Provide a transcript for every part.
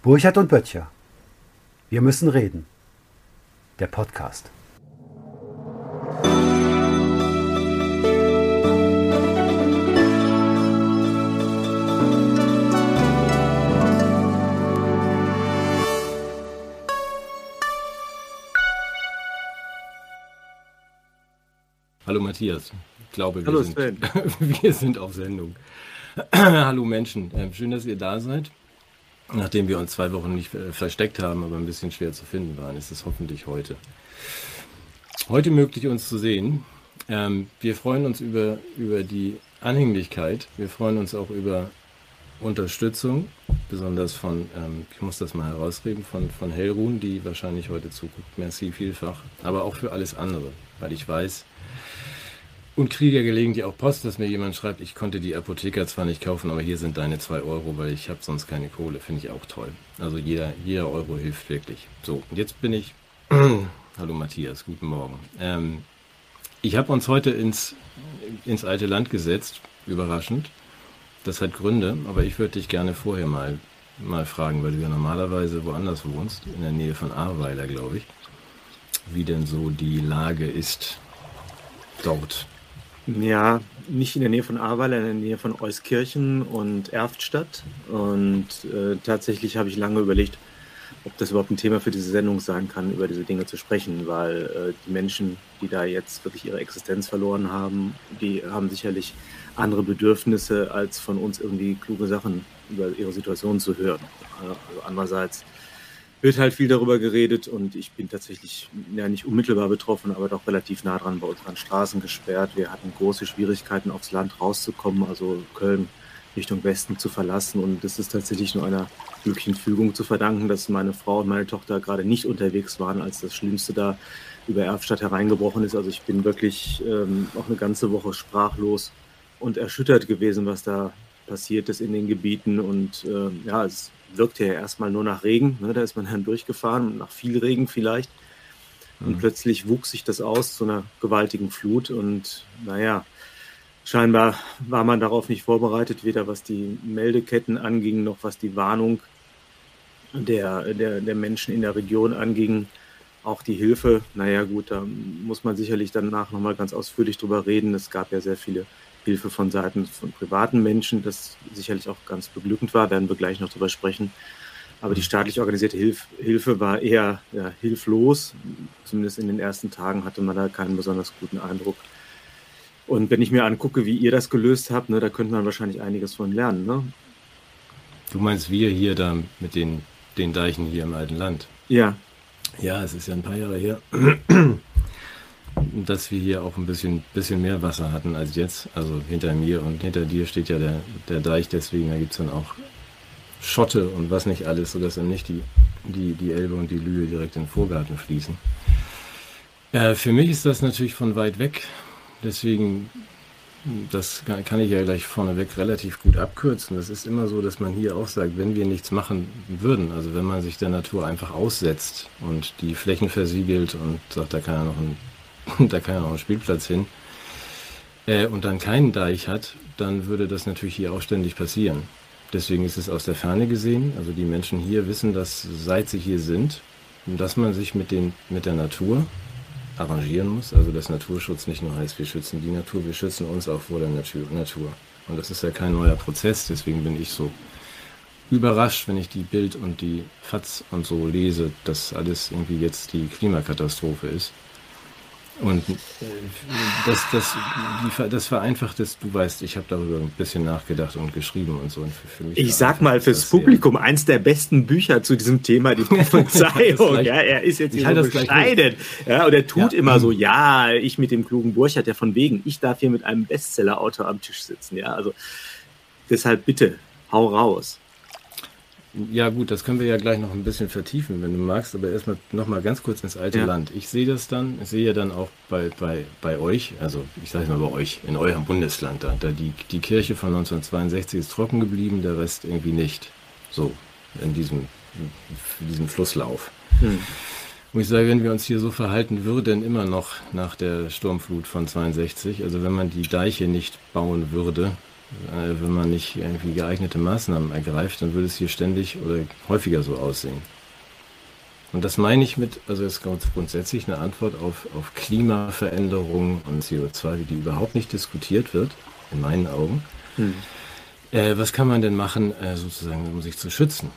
Burchard und Böttcher. Wir müssen reden. Der Podcast. Hallo Matthias. Ich glaube, wir, Hallo sind, wir sind auf Sendung. Hallo Menschen. Ähm, Schön, dass ihr da seid. Nachdem wir uns zwei Wochen nicht äh, versteckt haben, aber ein bisschen schwer zu finden waren, ist es hoffentlich heute. Heute möglich, uns zu sehen. Ähm, wir freuen uns über, über die Anhänglichkeit. Wir freuen uns auch über Unterstützung, besonders von, ähm, ich muss das mal herausreden, von, von Hellruhn, die wahrscheinlich heute zuguckt. Merci vielfach. Aber auch für alles andere, weil ich weiß, und kriege ja gelegentlich auch Post, dass mir jemand schreibt, ich konnte die Apotheker zwar nicht kaufen, aber hier sind deine zwei Euro, weil ich habe sonst keine Kohle. Finde ich auch toll. Also jeder, jeder Euro hilft wirklich. So, und jetzt bin ich. Hallo Matthias, guten Morgen. Ähm, ich habe uns heute ins, ins alte Land gesetzt, überraschend. Das hat Gründe, aber ich würde dich gerne vorher mal, mal fragen, weil du ja normalerweise woanders wohnst, in der Nähe von Ahrweiler, glaube ich, wie denn so die Lage ist dort. Ja, nicht in der Nähe von Ahrweiler, in der Nähe von Euskirchen und Erftstadt. Und äh, tatsächlich habe ich lange überlegt, ob das überhaupt ein Thema für diese Sendung sein kann, über diese Dinge zu sprechen, weil äh, die Menschen, die da jetzt wirklich ihre Existenz verloren haben, die haben sicherlich andere Bedürfnisse, als von uns irgendwie kluge Sachen über ihre Situation zu hören. Also andererseits wird halt viel darüber geredet und ich bin tatsächlich ja nicht unmittelbar betroffen, aber doch relativ nah dran bei unseren Straßen gesperrt. Wir hatten große Schwierigkeiten aufs Land rauszukommen, also Köln Richtung Westen zu verlassen und das ist tatsächlich nur einer glücklichen Fügung zu verdanken, dass meine Frau und meine Tochter gerade nicht unterwegs waren, als das Schlimmste da über Erfstadt hereingebrochen ist. Also ich bin wirklich ähm, auch eine ganze Woche sprachlos und erschüttert gewesen, was da passiert ist in den Gebieten und äh, ja, es wirkte ja erstmal nur nach Regen. Ne? Da ist man dann durchgefahren, nach viel Regen vielleicht. Und Mhm. plötzlich wuchs sich das aus zu einer gewaltigen Flut. Und naja, scheinbar war man darauf nicht vorbereitet, weder was die Meldeketten anging, noch was die Warnung der, der, der Menschen in der Region anging. Auch die Hilfe, naja gut, da muss man sicherlich danach nochmal ganz ausführlich drüber reden. Es gab ja sehr viele Hilfe von Seiten von privaten Menschen, das sicherlich auch ganz beglückend war, werden wir gleich noch drüber sprechen. Aber die staatlich organisierte Hilf Hilfe war eher ja, hilflos. Zumindest in den ersten Tagen hatte man da keinen besonders guten Eindruck. Und wenn ich mir angucke, wie ihr das gelöst habt, ne, da könnte man wahrscheinlich einiges von lernen. Ne? Du meinst wir hier da mit den, den Deichen hier im alten Land? Ja, Ja, es ist ja ein paar Jahre her, dass wir hier auch ein bisschen, bisschen mehr Wasser hatten als jetzt. Also hinter mir und hinter dir steht ja der, der Deich, deswegen gibt es dann auch Schotte und was nicht alles, sodass dann nicht die, die, die Elbe und die Lühe direkt in den Vorgarten fließen. Äh, für mich ist das natürlich von weit weg, deswegen das kann kann ich ja gleich vorneweg relativ gut abkürzen. Das ist immer so, dass man hier auch sagt, wenn wir nichts machen würden, also wenn man sich der Natur einfach aussetzt und die Flächen versiegelt und sagt, da kann ja noch ein, da kann ja noch ein Spielplatz hin, äh, und dann keinen Deich hat, dann würde das natürlich hier auch ständig passieren. Deswegen ist es aus der Ferne gesehen, also die Menschen hier wissen, dass seit sie hier sind, dass man sich mit, den, mit der Natur arrangieren muss. Also dass Naturschutz nicht nur heißt, wir schützen die Natur, wir schützen uns auch vor der Natur. Und das ist ja kein neuer Prozess, deswegen bin ich so überrascht, wenn ich die Bild und die FATS und so lese, dass alles irgendwie jetzt die Klimakatastrophe ist. Und äh, das, das, die, das vereinfacht ist, du weißt, ich habe darüber ein bisschen nachgedacht und geschrieben und so. Und für, für mich ich sag mal fürs das sehr. Publikum, eins der besten Bücher zu diesem Thema, die Prophezeiung. ja, er ist jetzt Ich hier halte so das gleich bescheiden. Ja, und er tut Ja. immer so, ja, ich mit dem klugen Burchard, der von wegen, ich darf hier mit einem Bestseller-Autor am Tisch sitzen. Ja, also deshalb bitte, hau raus. Ja gut, das können wir ja gleich noch ein bisschen vertiefen, wenn du magst, aber erstmal noch mal ganz kurz ins alte Ja. Land. Ich sehe das dann, ich sehe ja dann auch bei, bei, bei euch, also ich sage mal bei euch, in eurem Bundesland da, da die, die Kirche von 1962 ist trocken geblieben, der Rest irgendwie nicht. So, in diesem, in diesem Flusslauf. Hm. Und ich sage, wenn wir uns hier so verhalten würden, immer noch nach der Sturmflut von 62, also wenn man die Deiche nicht bauen würde, wenn man nicht irgendwie geeignete Maßnahmen ergreift, dann würde es hier ständig oder häufiger so aussehen. Und das meine ich mit, also es ist grundsätzlich eine Antwort auf, auf Klimaveränderung und CO2, die überhaupt nicht diskutiert wird, in meinen Augen. Hm. Äh, was kann man denn machen, äh, sozusagen, um sich zu schützen?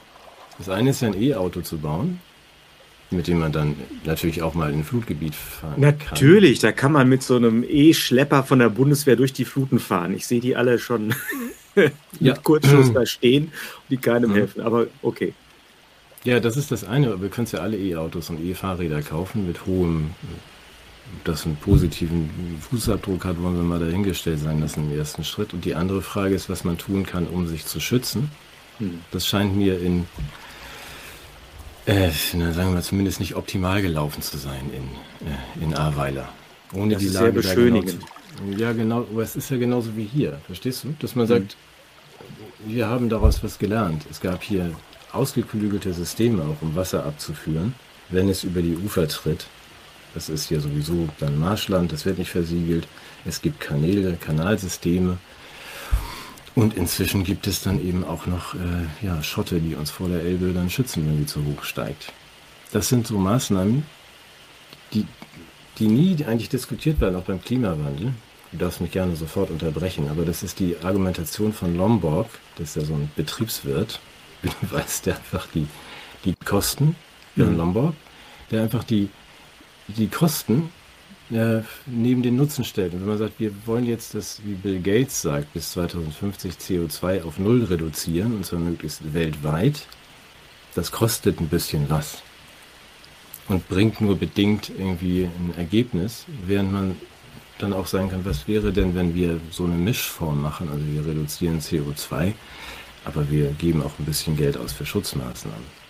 Das eine ist ja ein E-Auto zu bauen, mit dem man dann natürlich auch mal in ein Flutgebiet fahren natürlich, kann. Natürlich, da kann man mit so einem E-Schlepper von der Bundeswehr durch die Fluten fahren. Ich sehe die alle schon mit ja. Kurzschluss da stehen und die keinem mhm. helfen, aber okay. Ja, das ist das eine. Wir können ja alle E-Autos und E-Fahrräder kaufen mit hohem, das einen positiven Fußabdruck hat, wollen wir mal dahingestellt sein lassen im ersten Schritt. Und die andere Frage ist, was man tun kann, um sich zu schützen. Hm. Das scheint mir in, äh, na, sagen wir zumindest nicht optimal gelaufen zu sein in, äh, in Ahrweiler. Ohne das die ist Lage sehr beschönigend. Genau ja, genau, aber es ist ja genauso wie hier, verstehst du? Dass man hm. sagt, wir haben daraus was gelernt. Es gab hier ausgeklügelte Systeme auch, um Wasser abzuführen, wenn es über die Ufer tritt. Das ist hier sowieso dann Marschland, das wird nicht versiegelt. Es gibt Kanäle, Kanalsysteme. Und inzwischen gibt es dann eben auch noch äh, ja, Schotte, die uns vor der Elbe dann schützen, wenn sie zu hoch steigt. Das sind so Maßnahmen, die, die nie eigentlich diskutiert werden, auch beim Klimawandel. Du darfst mich gerne sofort unterbrechen, aber das ist die Argumentation von Lomborg, das ist ja so ein Betriebswirt, weiß der einfach die, die Kosten, Björn mhm. Lomborg, der einfach die, die Kosten äh, neben den Nutzen stellt. Und wenn man sagt, wir wollen jetzt das, wie Bill Gates sagt, bis 2050 CO2 auf Null reduzieren, und zwar möglichst weltweit, das kostet ein bisschen was und bringt nur bedingt irgendwie ein Ergebnis, während man dann auch sagen kann, was wäre denn, wenn wir so eine Mischform machen, also wir reduzieren CO2, aber wir geben auch ein bisschen Geld aus für Schutzmaßnahmen.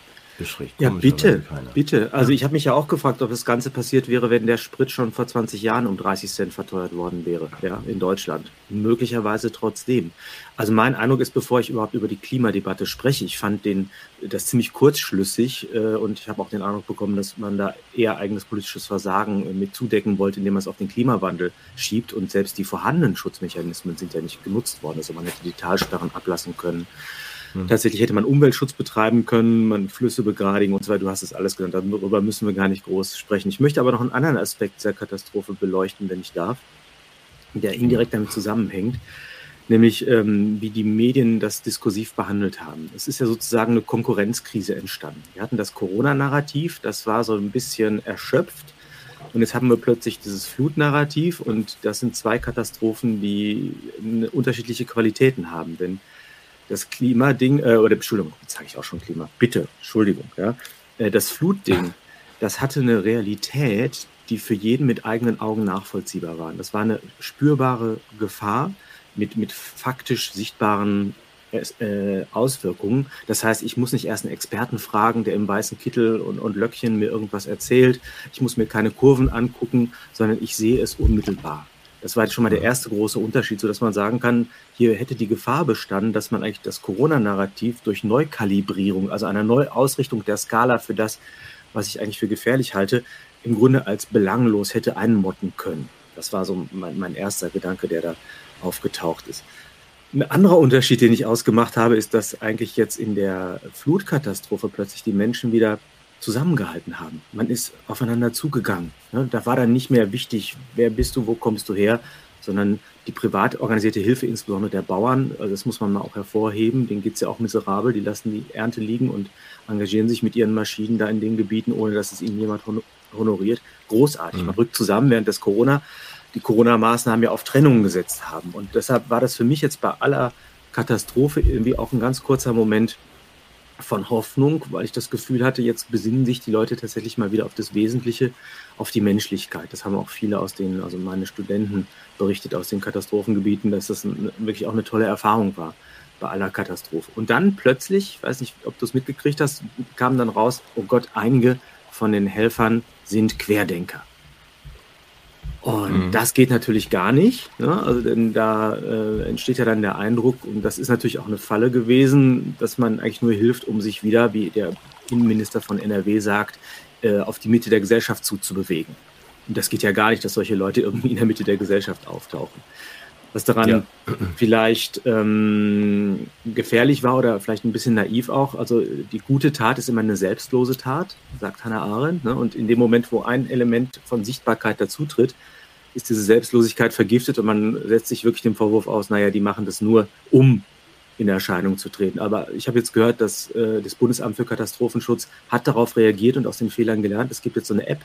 Beschricht. Ja, bitte, bitte. Also ich habe mich ja auch gefragt, ob das Ganze passiert wäre, wenn der Sprit schon vor 20 Jahren um 30 Cent verteuert worden wäre, ja, in Deutschland. Möglicherweise trotzdem. Also mein Eindruck ist, bevor ich überhaupt über die Klimadebatte spreche, ich fand den, das ziemlich kurzschlüssig äh, und ich habe auch den Eindruck bekommen, dass man da eher eigenes politisches Versagen äh, mit zudecken wollte, indem man es auf den Klimawandel schiebt und selbst die vorhandenen Schutzmechanismen sind ja nicht genutzt worden. Also man hätte die Talsperren ablassen können. Mhm. Tatsächlich hätte man Umweltschutz betreiben können, man Flüsse begradigen und so weiter. Du hast es alles genannt. Darüber müssen wir gar nicht groß sprechen. Ich möchte aber noch einen anderen Aspekt dieser Katastrophe beleuchten, wenn ich darf, der indirekt damit zusammenhängt nämlich ähm, wie die Medien das diskursiv behandelt haben. Es ist ja sozusagen eine Konkurrenzkrise entstanden. Wir hatten das Corona-Narrativ, das war so ein bisschen erschöpft. Und jetzt haben wir plötzlich dieses Flutnarrativ und das sind zwei Katastrophen, die unterschiedliche Qualitäten haben. Denn das Klimading, äh, oder Entschuldigung, jetzt sage ich auch schon Klima, bitte, Entschuldigung, ja, äh, das Flutding, das hatte eine Realität, die für jeden mit eigenen Augen nachvollziehbar war. Das war eine spürbare Gefahr mit, mit faktisch sichtbaren äh, Auswirkungen. Das heißt, ich muss nicht erst einen Experten fragen, der im weißen Kittel und, und Löckchen mir irgendwas erzählt. Ich muss mir keine Kurven angucken, sondern ich sehe es unmittelbar. Das war jetzt schon mal der erste große Unterschied, so dass man sagen kann, hier hätte die Gefahr bestanden, dass man eigentlich das Corona-Narrativ durch Neukalibrierung, also einer Neuausrichtung der Skala für das, was ich eigentlich für gefährlich halte, im Grunde als belanglos hätte einmotten können. Das war so mein, mein erster Gedanke, der da aufgetaucht ist. Ein anderer Unterschied, den ich ausgemacht habe, ist, dass eigentlich jetzt in der Flutkatastrophe plötzlich die Menschen wieder zusammengehalten haben. Man ist aufeinander zugegangen. Da war dann nicht mehr wichtig, wer bist du, wo kommst du her, sondern die privat organisierte Hilfe, insbesondere der Bauern, also das muss man mal auch hervorheben, denen geht es ja auch miserabel, die lassen die Ernte liegen und engagieren sich mit ihren Maschinen da in den Gebieten, ohne dass es ihnen jemand honoriert. Großartig. Mhm. Man rückt zusammen, während das Corona, die Corona-Maßnahmen ja auf Trennungen gesetzt haben. Und deshalb war das für mich jetzt bei aller Katastrophe irgendwie auch ein ganz kurzer Moment von Hoffnung, weil ich das Gefühl hatte, jetzt besinnen sich die Leute tatsächlich mal wieder auf das Wesentliche, auf die Menschlichkeit. Das haben auch viele aus den, also meine Studenten berichtet aus den Katastrophengebieten, dass das wirklich auch eine tolle Erfahrung war bei aller Katastrophe. Und dann plötzlich, ich weiß nicht, ob du es mitgekriegt hast, kam dann raus, oh Gott, einige von den Helfern sind Querdenker. Und mhm. das geht natürlich gar nicht. Ne? Also denn da äh, entsteht ja dann der Eindruck, und das ist natürlich auch eine Falle gewesen, dass man eigentlich nur hilft, um sich wieder, wie der Innenminister von NRW sagt, äh, auf die Mitte der Gesellschaft zuzubewegen. Und das geht ja gar nicht, dass solche Leute irgendwie in der Mitte der Gesellschaft auftauchen. Was daran ja. vielleicht ähm, gefährlich war oder vielleicht ein bisschen naiv auch. Also die gute Tat ist immer eine selbstlose Tat, sagt Hannah Arendt. Ne? Und in dem Moment, wo ein Element von Sichtbarkeit dazutritt, ist diese Selbstlosigkeit vergiftet und man setzt sich wirklich den Vorwurf aus, naja, die machen das nur, um in Erscheinung zu treten. Aber ich habe jetzt gehört, dass äh, das Bundesamt für Katastrophenschutz hat darauf reagiert und aus den Fehlern gelernt. Es gibt jetzt so eine App,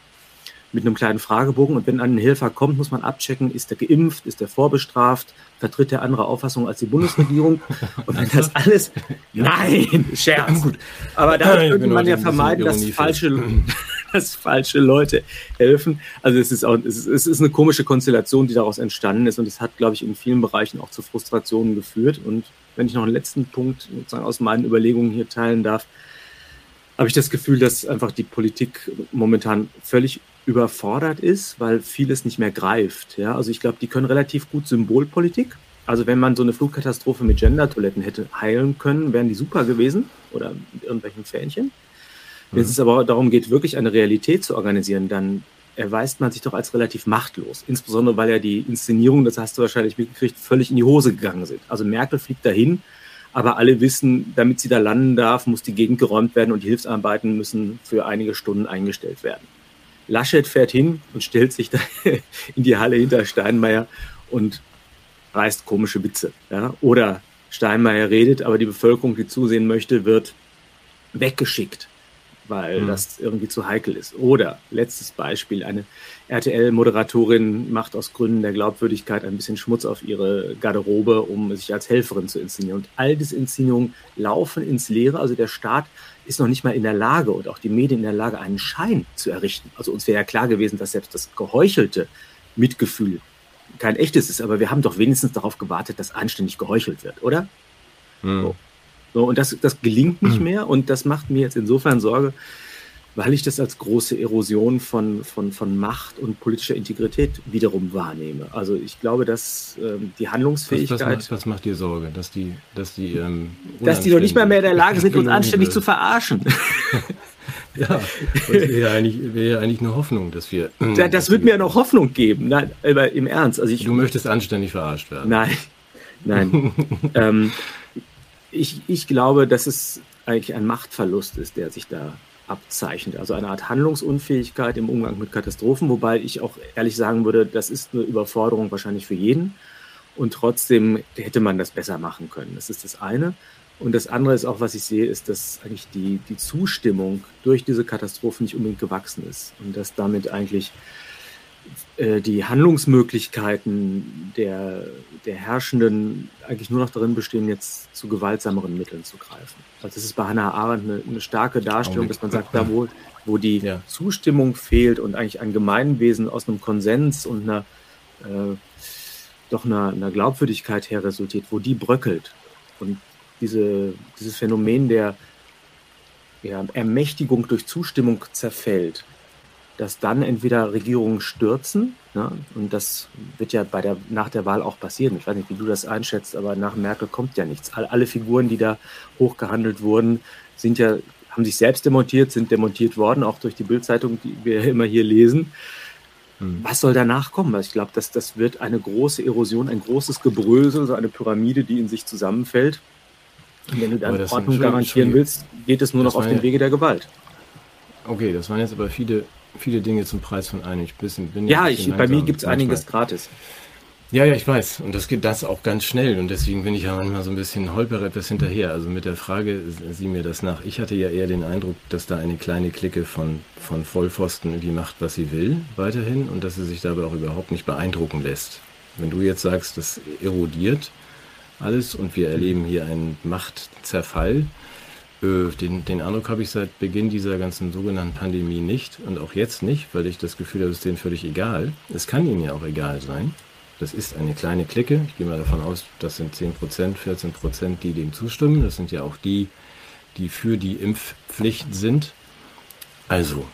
mit einem kleinen Fragebogen. Und wenn ein Helfer kommt, muss man abchecken, ist er geimpft, ist er vorbestraft, vertritt er andere Auffassung als die Bundesregierung. Und wenn das alles, nein, Scherz. Gut. Aber da könnte man ja vermeiden, dass falsche, dass falsche Leute helfen. Also es ist auch, es ist, es ist eine komische Konstellation, die daraus entstanden ist. Und es hat, glaube ich, in vielen Bereichen auch zu Frustrationen geführt. Und wenn ich noch einen letzten Punkt sozusagen aus meinen Überlegungen hier teilen darf, habe ich das Gefühl, dass einfach die Politik momentan völlig überfordert ist, weil vieles nicht mehr greift. Ja? Also ich glaube, die können relativ gut Symbolpolitik. Also wenn man so eine Flugkatastrophe mit Gender-Toiletten hätte heilen können, wären die super gewesen oder mit irgendwelchen Fähnchen. Wenn mhm. es aber darum geht, wirklich eine Realität zu organisieren, dann erweist man sich doch als relativ machtlos. Insbesondere, weil ja die Inszenierungen, das hast du wahrscheinlich mitgekriegt, völlig in die Hose gegangen sind. Also Merkel fliegt dahin, aber alle wissen, damit sie da landen darf, muss die Gegend geräumt werden und die Hilfsarbeiten müssen für einige Stunden eingestellt werden. Laschet fährt hin und stellt sich da in die Halle hinter Steinmeier und reißt komische Witze. Ja? Oder Steinmeier redet, aber die Bevölkerung, die zusehen möchte, wird weggeschickt weil mhm. das irgendwie zu heikel ist. Oder letztes Beispiel, eine RTL-Moderatorin macht aus Gründen der Glaubwürdigkeit ein bisschen Schmutz auf ihre Garderobe, um sich als Helferin zu inszenieren. Und all diese Inszenierungen laufen ins Leere. Also der Staat ist noch nicht mal in der Lage und auch die Medien in der Lage, einen Schein zu errichten. Also uns wäre ja klar gewesen, dass selbst das geheuchelte Mitgefühl kein echtes ist, aber wir haben doch wenigstens darauf gewartet, dass anständig geheuchelt wird, oder? Mhm. So. So, und das, das gelingt nicht hm. mehr und das macht mir jetzt insofern Sorge, weil ich das als große Erosion von, von, von Macht und politischer Integrität wiederum wahrnehme. Also ich glaube, dass ähm, die Handlungsfähigkeit. Was, macht, was, macht, dir Sorge? Dass die, dass die, ähm, dass die doch nicht mehr, mehr in der Lage sind, uns anständig zu verarschen. ja, das wäre ja eigentlich, wäre ja eigentlich eine Hoffnung, dass wir. das dass wird wir, mir ja noch Hoffnung geben. Nein, aber im Ernst. Also ich, du möchtest anständig verarscht werden. Nein, nein. ähm, ich, ich glaube, dass es eigentlich ein Machtverlust ist, der sich da abzeichnet. Also eine Art Handlungsunfähigkeit im Umgang mit Katastrophen, wobei ich auch ehrlich sagen würde, das ist eine Überforderung wahrscheinlich für jeden. Und trotzdem hätte man das besser machen können. Das ist das eine. Und das andere ist auch, was ich sehe, ist, dass eigentlich die, die Zustimmung durch diese Katastrophen nicht unbedingt gewachsen ist. Und dass damit eigentlich äh, die Handlungsmöglichkeiten der, der Herrschenden eigentlich nur noch darin bestehen, jetzt zu gewaltsameren Mitteln zu greifen. Also das ist bei Hannah Arendt eine, eine starke Darstellung, dass man sagt, da wo, wo die ja. Zustimmung fehlt und eigentlich ein Gemeinwesen aus einem Konsens und einer äh, doch einer, einer Glaubwürdigkeit her resultiert, wo die bröckelt und diese, dieses Phänomen der ja, Ermächtigung durch Zustimmung zerfällt, dass dann entweder Regierungen stürzen, ne, und das wird ja bei der, nach der Wahl auch passieren. Ich weiß nicht, wie du das einschätzt, aber nach Merkel kommt ja nichts. Alle, Figuren, die da hochgehandelt wurden, sind ja, haben sich selbst demontiert, sind demontiert worden, auch durch die Bildzeitung, die wir immer hier lesen. Hm. Was soll danach kommen? Also ich glaube, dass das wird eine große Erosion, ein großes Gebrösel, so eine Pyramide, die in sich zusammenfällt. Und wenn du dann Ordnung garantieren willst, geht es nur noch auf dem Wege der Gewalt. Okay, das waren jetzt aber viele viele Dinge zum Preis von einem. Ich bisschen, bin ja, ich, bei mir gibt es einiges gratis. Ja, ja, ich weiß. Und das geht das auch ganz schnell. Und deswegen bin ich ja manchmal so ein bisschen holper etwas hinterher. Also mit der Frage, sieh mir das nach. Ich hatte ja eher den Eindruck, dass da eine kleine Clique von, von Vollpfosten irgendwie macht, was sie will, weiterhin. Und dass sie sich dabei auch überhaupt nicht beeindrucken lässt. Wenn du jetzt sagst, das erodiert alles und wir erleben hier einen Machtzerfall, den, den Eindruck habe ich seit Beginn dieser ganzen sogenannten Pandemie nicht und auch jetzt nicht, weil ich das Gefühl habe, es ist denen völlig egal. Es kann ihnen ja auch egal sein. Das ist eine kleine Clique. Ich gehe mal davon aus, das sind 10 Prozent, 14 Prozent, die dem zustimmen. Das sind ja auch die, die für die Impfpflicht sind. Also,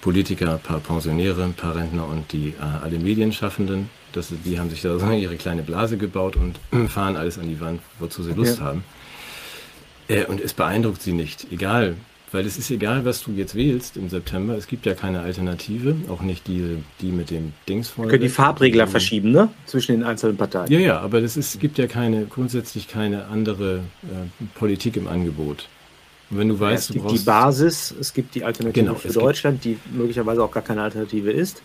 Politiker, ein paar Pensionäre, ein paar Rentner und die äh, alle Medienschaffenden, das, die haben sich da so ihre kleine Blase gebaut und fahren alles an die Wand, wozu sie Lust ja. haben. Äh, und es beeindruckt sie nicht, egal weil es ist egal, was du jetzt wählst im September. Es gibt ja keine Alternative, auch nicht die, die mit dem Dings vorne. Können die Farbregler mhm. verschieben, ne? Zwischen den einzelnen Parteien. Ja, ja, aber es ist, gibt ja keine, grundsätzlich keine andere äh, Politik im Angebot. Und wenn du weißt, ja, es gibt die Basis, es gibt die Alternative genau, für Deutschland, die möglicherweise auch gar keine Alternative ist.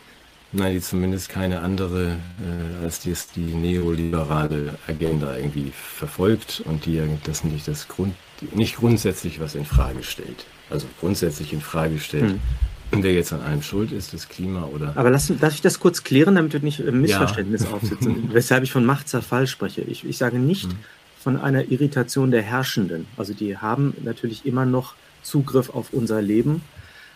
Nein, die zumindest keine andere äh, als die, die neoliberale Agenda irgendwie verfolgt und die das nicht das Grund nicht grundsätzlich was in Frage stellt. Also grundsätzlich in Frage stellt, hm. wer jetzt an allem schuld ist, das Klima oder. Aber lass, darf ich das kurz klären, damit wir nicht ein Missverständnis ja. aufsitzen, weshalb ich von Machtzerfall spreche. Ich, ich sage nicht hm. von einer Irritation der Herrschenden. Also die haben natürlich immer noch Zugriff auf unser Leben,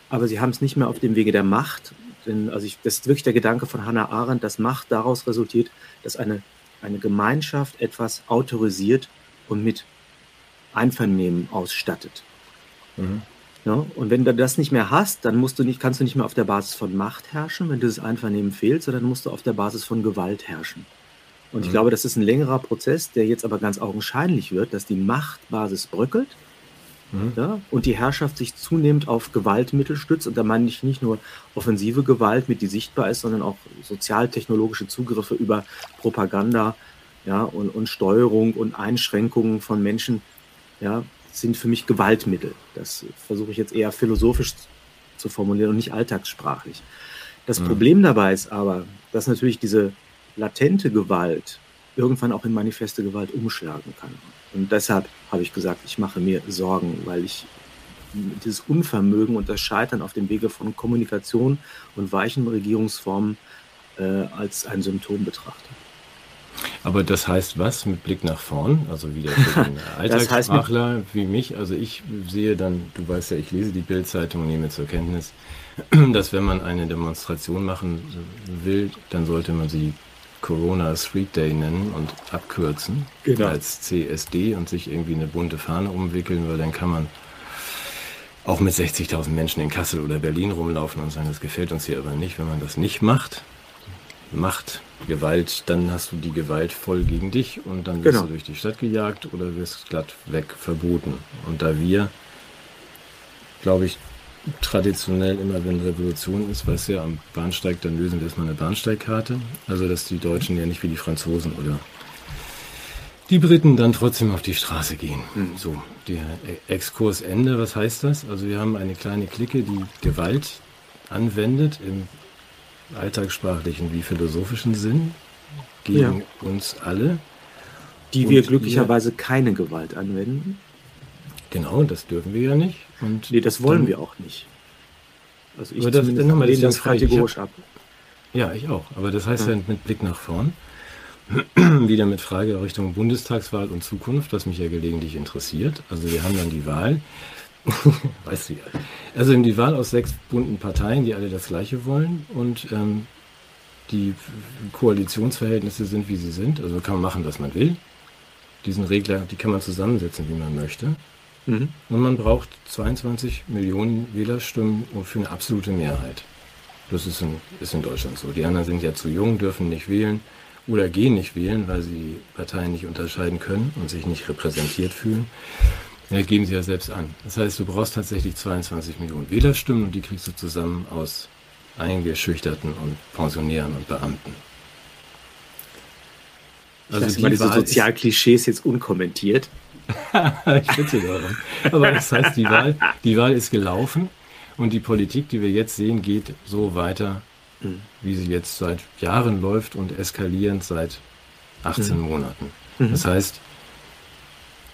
aber sie haben es nicht mehr auf dem Wege der Macht, denn also ich, das ist wirklich der Gedanke von Hannah Arendt, dass Macht daraus resultiert, dass eine, eine Gemeinschaft etwas autorisiert und mit Einvernehmen ausstattet. Mhm. Ja, und wenn du das nicht mehr hast, dann musst du nicht, kannst du nicht mehr auf der Basis von Macht herrschen, wenn dieses Einvernehmen fehlt, sondern musst du auf der Basis von Gewalt herrschen. Und mhm. ich glaube, das ist ein längerer Prozess, der jetzt aber ganz augenscheinlich wird, dass die Machtbasis bröckelt Mhm. Ja, und die Herrschaft sich zunehmend auf Gewaltmittel stützt. Und da meine ich nicht nur offensive Gewalt, mit die sichtbar ist, sondern auch sozialtechnologische Zugriffe über Propaganda ja, und, und Steuerung und Einschränkungen von Menschen ja, sind für mich Gewaltmittel. Das versuche ich jetzt eher philosophisch zu formulieren und nicht alltagssprachlich. Das mhm. Problem dabei ist aber, dass natürlich diese latente Gewalt irgendwann auch in manifeste Gewalt umschlagen kann. Und deshalb habe ich gesagt, ich mache mir Sorgen, weil ich dieses Unvermögen und das Scheitern auf dem Wege von Kommunikation und weichen Regierungsformen äh, als ein Symptom betrachte. Aber das heißt was mit Blick nach vorn? Also wieder für den Alltagssprachler heißt wie mich. Also ich sehe dann, du weißt ja, ich lese die Bildzeitung und nehme zur Kenntnis, dass wenn man eine Demonstration machen will, dann sollte man sie Corona Street Day nennen und abkürzen genau. als CSD und sich irgendwie eine bunte Fahne umwickeln, weil dann kann man auch mit 60.000 Menschen in Kassel oder Berlin rumlaufen und sagen, das gefällt uns hier aber nicht. Wenn man das nicht macht, macht Gewalt, dann hast du die Gewalt voll gegen dich und dann wirst genau. du durch die Stadt gejagt oder wirst glatt weg verboten. Und da wir, glaube ich, traditionell immer, wenn Revolution ist, weißt du ja, am Bahnsteig, dann lösen wir erstmal eine Bahnsteigkarte. Also, dass die Deutschen ja nicht wie die Franzosen oder die Briten dann trotzdem auf die Straße gehen. Mhm. So, der Exkursende, was heißt das? Also, wir haben eine kleine Clique, die Gewalt anwendet im alltagssprachlichen wie philosophischen Sinn gegen ja. uns alle. Die wir glücklicherweise wir, keine Gewalt anwenden. Genau, das dürfen wir ja nicht. Und nee, das wollen dann, wir auch nicht. Also ich das, dann haben wir das, das kategorisch ab. Ja, ich auch. Aber das heißt ja, ja mit Blick nach vorn, wieder mit Frage Richtung Bundestagswahl und Zukunft, was mich ja gelegentlich interessiert. Also wir haben dann die Wahl, weißt du ja. Also die Wahl aus sechs bunten Parteien, die alle das Gleiche wollen und ähm, die Koalitionsverhältnisse sind, wie sie sind. Also kann man machen, was man will. Diesen Regler, die kann man zusammensetzen, wie man möchte. Mhm. Und man braucht 22 Millionen Wählerstimmen für eine absolute Mehrheit. Das ist in, ist in Deutschland so. Die anderen sind ja zu jung, dürfen nicht wählen oder gehen nicht wählen, weil sie Parteien nicht unterscheiden können und sich nicht repräsentiert fühlen. Ja, geben sie ja selbst an. Das heißt, du brauchst tatsächlich 22 Millionen Wählerstimmen und die kriegst du zusammen aus Eingeschüchterten und Pensionären und Beamten. Also mal diese Sozialklischees jetzt unkommentiert. ich bitte darum. Aber das heißt, die Wahl, die Wahl ist gelaufen und die Politik, die wir jetzt sehen, geht so weiter, mhm. wie sie jetzt seit Jahren läuft und eskalierend seit 18 mhm. Monaten. Mhm. Das heißt,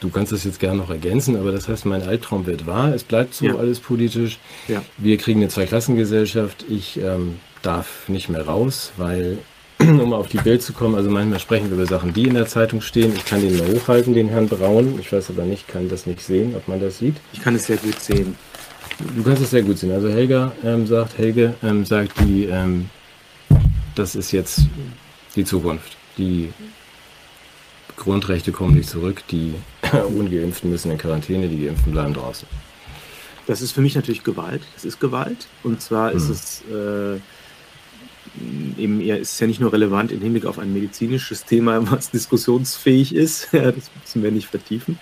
du kannst das jetzt gerne noch ergänzen, aber das heißt, mein Albtraum wird wahr. Es bleibt so ja. alles politisch. Ja. Wir kriegen eine Zweiklassengesellschaft. Ich ähm, darf nicht mehr raus, weil um auf die Bild zu kommen, also manchmal sprechen wir über Sachen, die in der Zeitung stehen. Ich kann den mal hochhalten, den Herrn Braun. Ich weiß aber nicht, kann das nicht sehen, ob man das sieht. Ich kann es sehr gut sehen. Du kannst es sehr gut sehen. Also Helga ähm, sagt, Helge ähm, sagt, die, ähm, das ist jetzt die Zukunft. Die Grundrechte kommen nicht zurück. Die Ungeimpften müssen in Quarantäne, die Geimpften bleiben draußen. Das ist für mich natürlich Gewalt. Das ist Gewalt. Und zwar hm. ist es äh, eben eher ist ja nicht nur relevant im Hinblick auf ein medizinisches Thema, was diskussionsfähig ist, das müssen wir nicht vertiefen,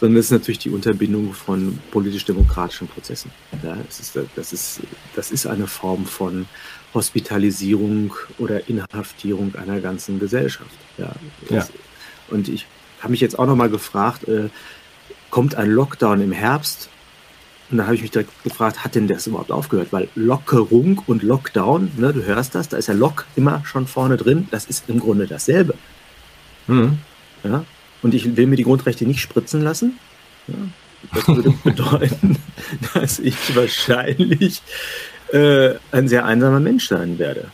sondern es ist natürlich die Unterbindung von politisch-demokratischen Prozessen. Ja, das, ist, das, ist, das ist eine Form von Hospitalisierung oder Inhaftierung einer ganzen Gesellschaft. Ja, das, ja. Und ich habe mich jetzt auch noch mal gefragt, äh, kommt ein Lockdown im Herbst? Und da habe ich mich direkt gefragt, hat denn das überhaupt aufgehört? Weil Lockerung und Lockdown, ne, du hörst das, da ist ja Lock immer schon vorne drin, das ist im Grunde dasselbe. Mhm. Ja? Und ich will mir die Grundrechte nicht spritzen lassen. Ja? Das würde bedeuten, dass ich wahrscheinlich äh, ein sehr einsamer Mensch sein werde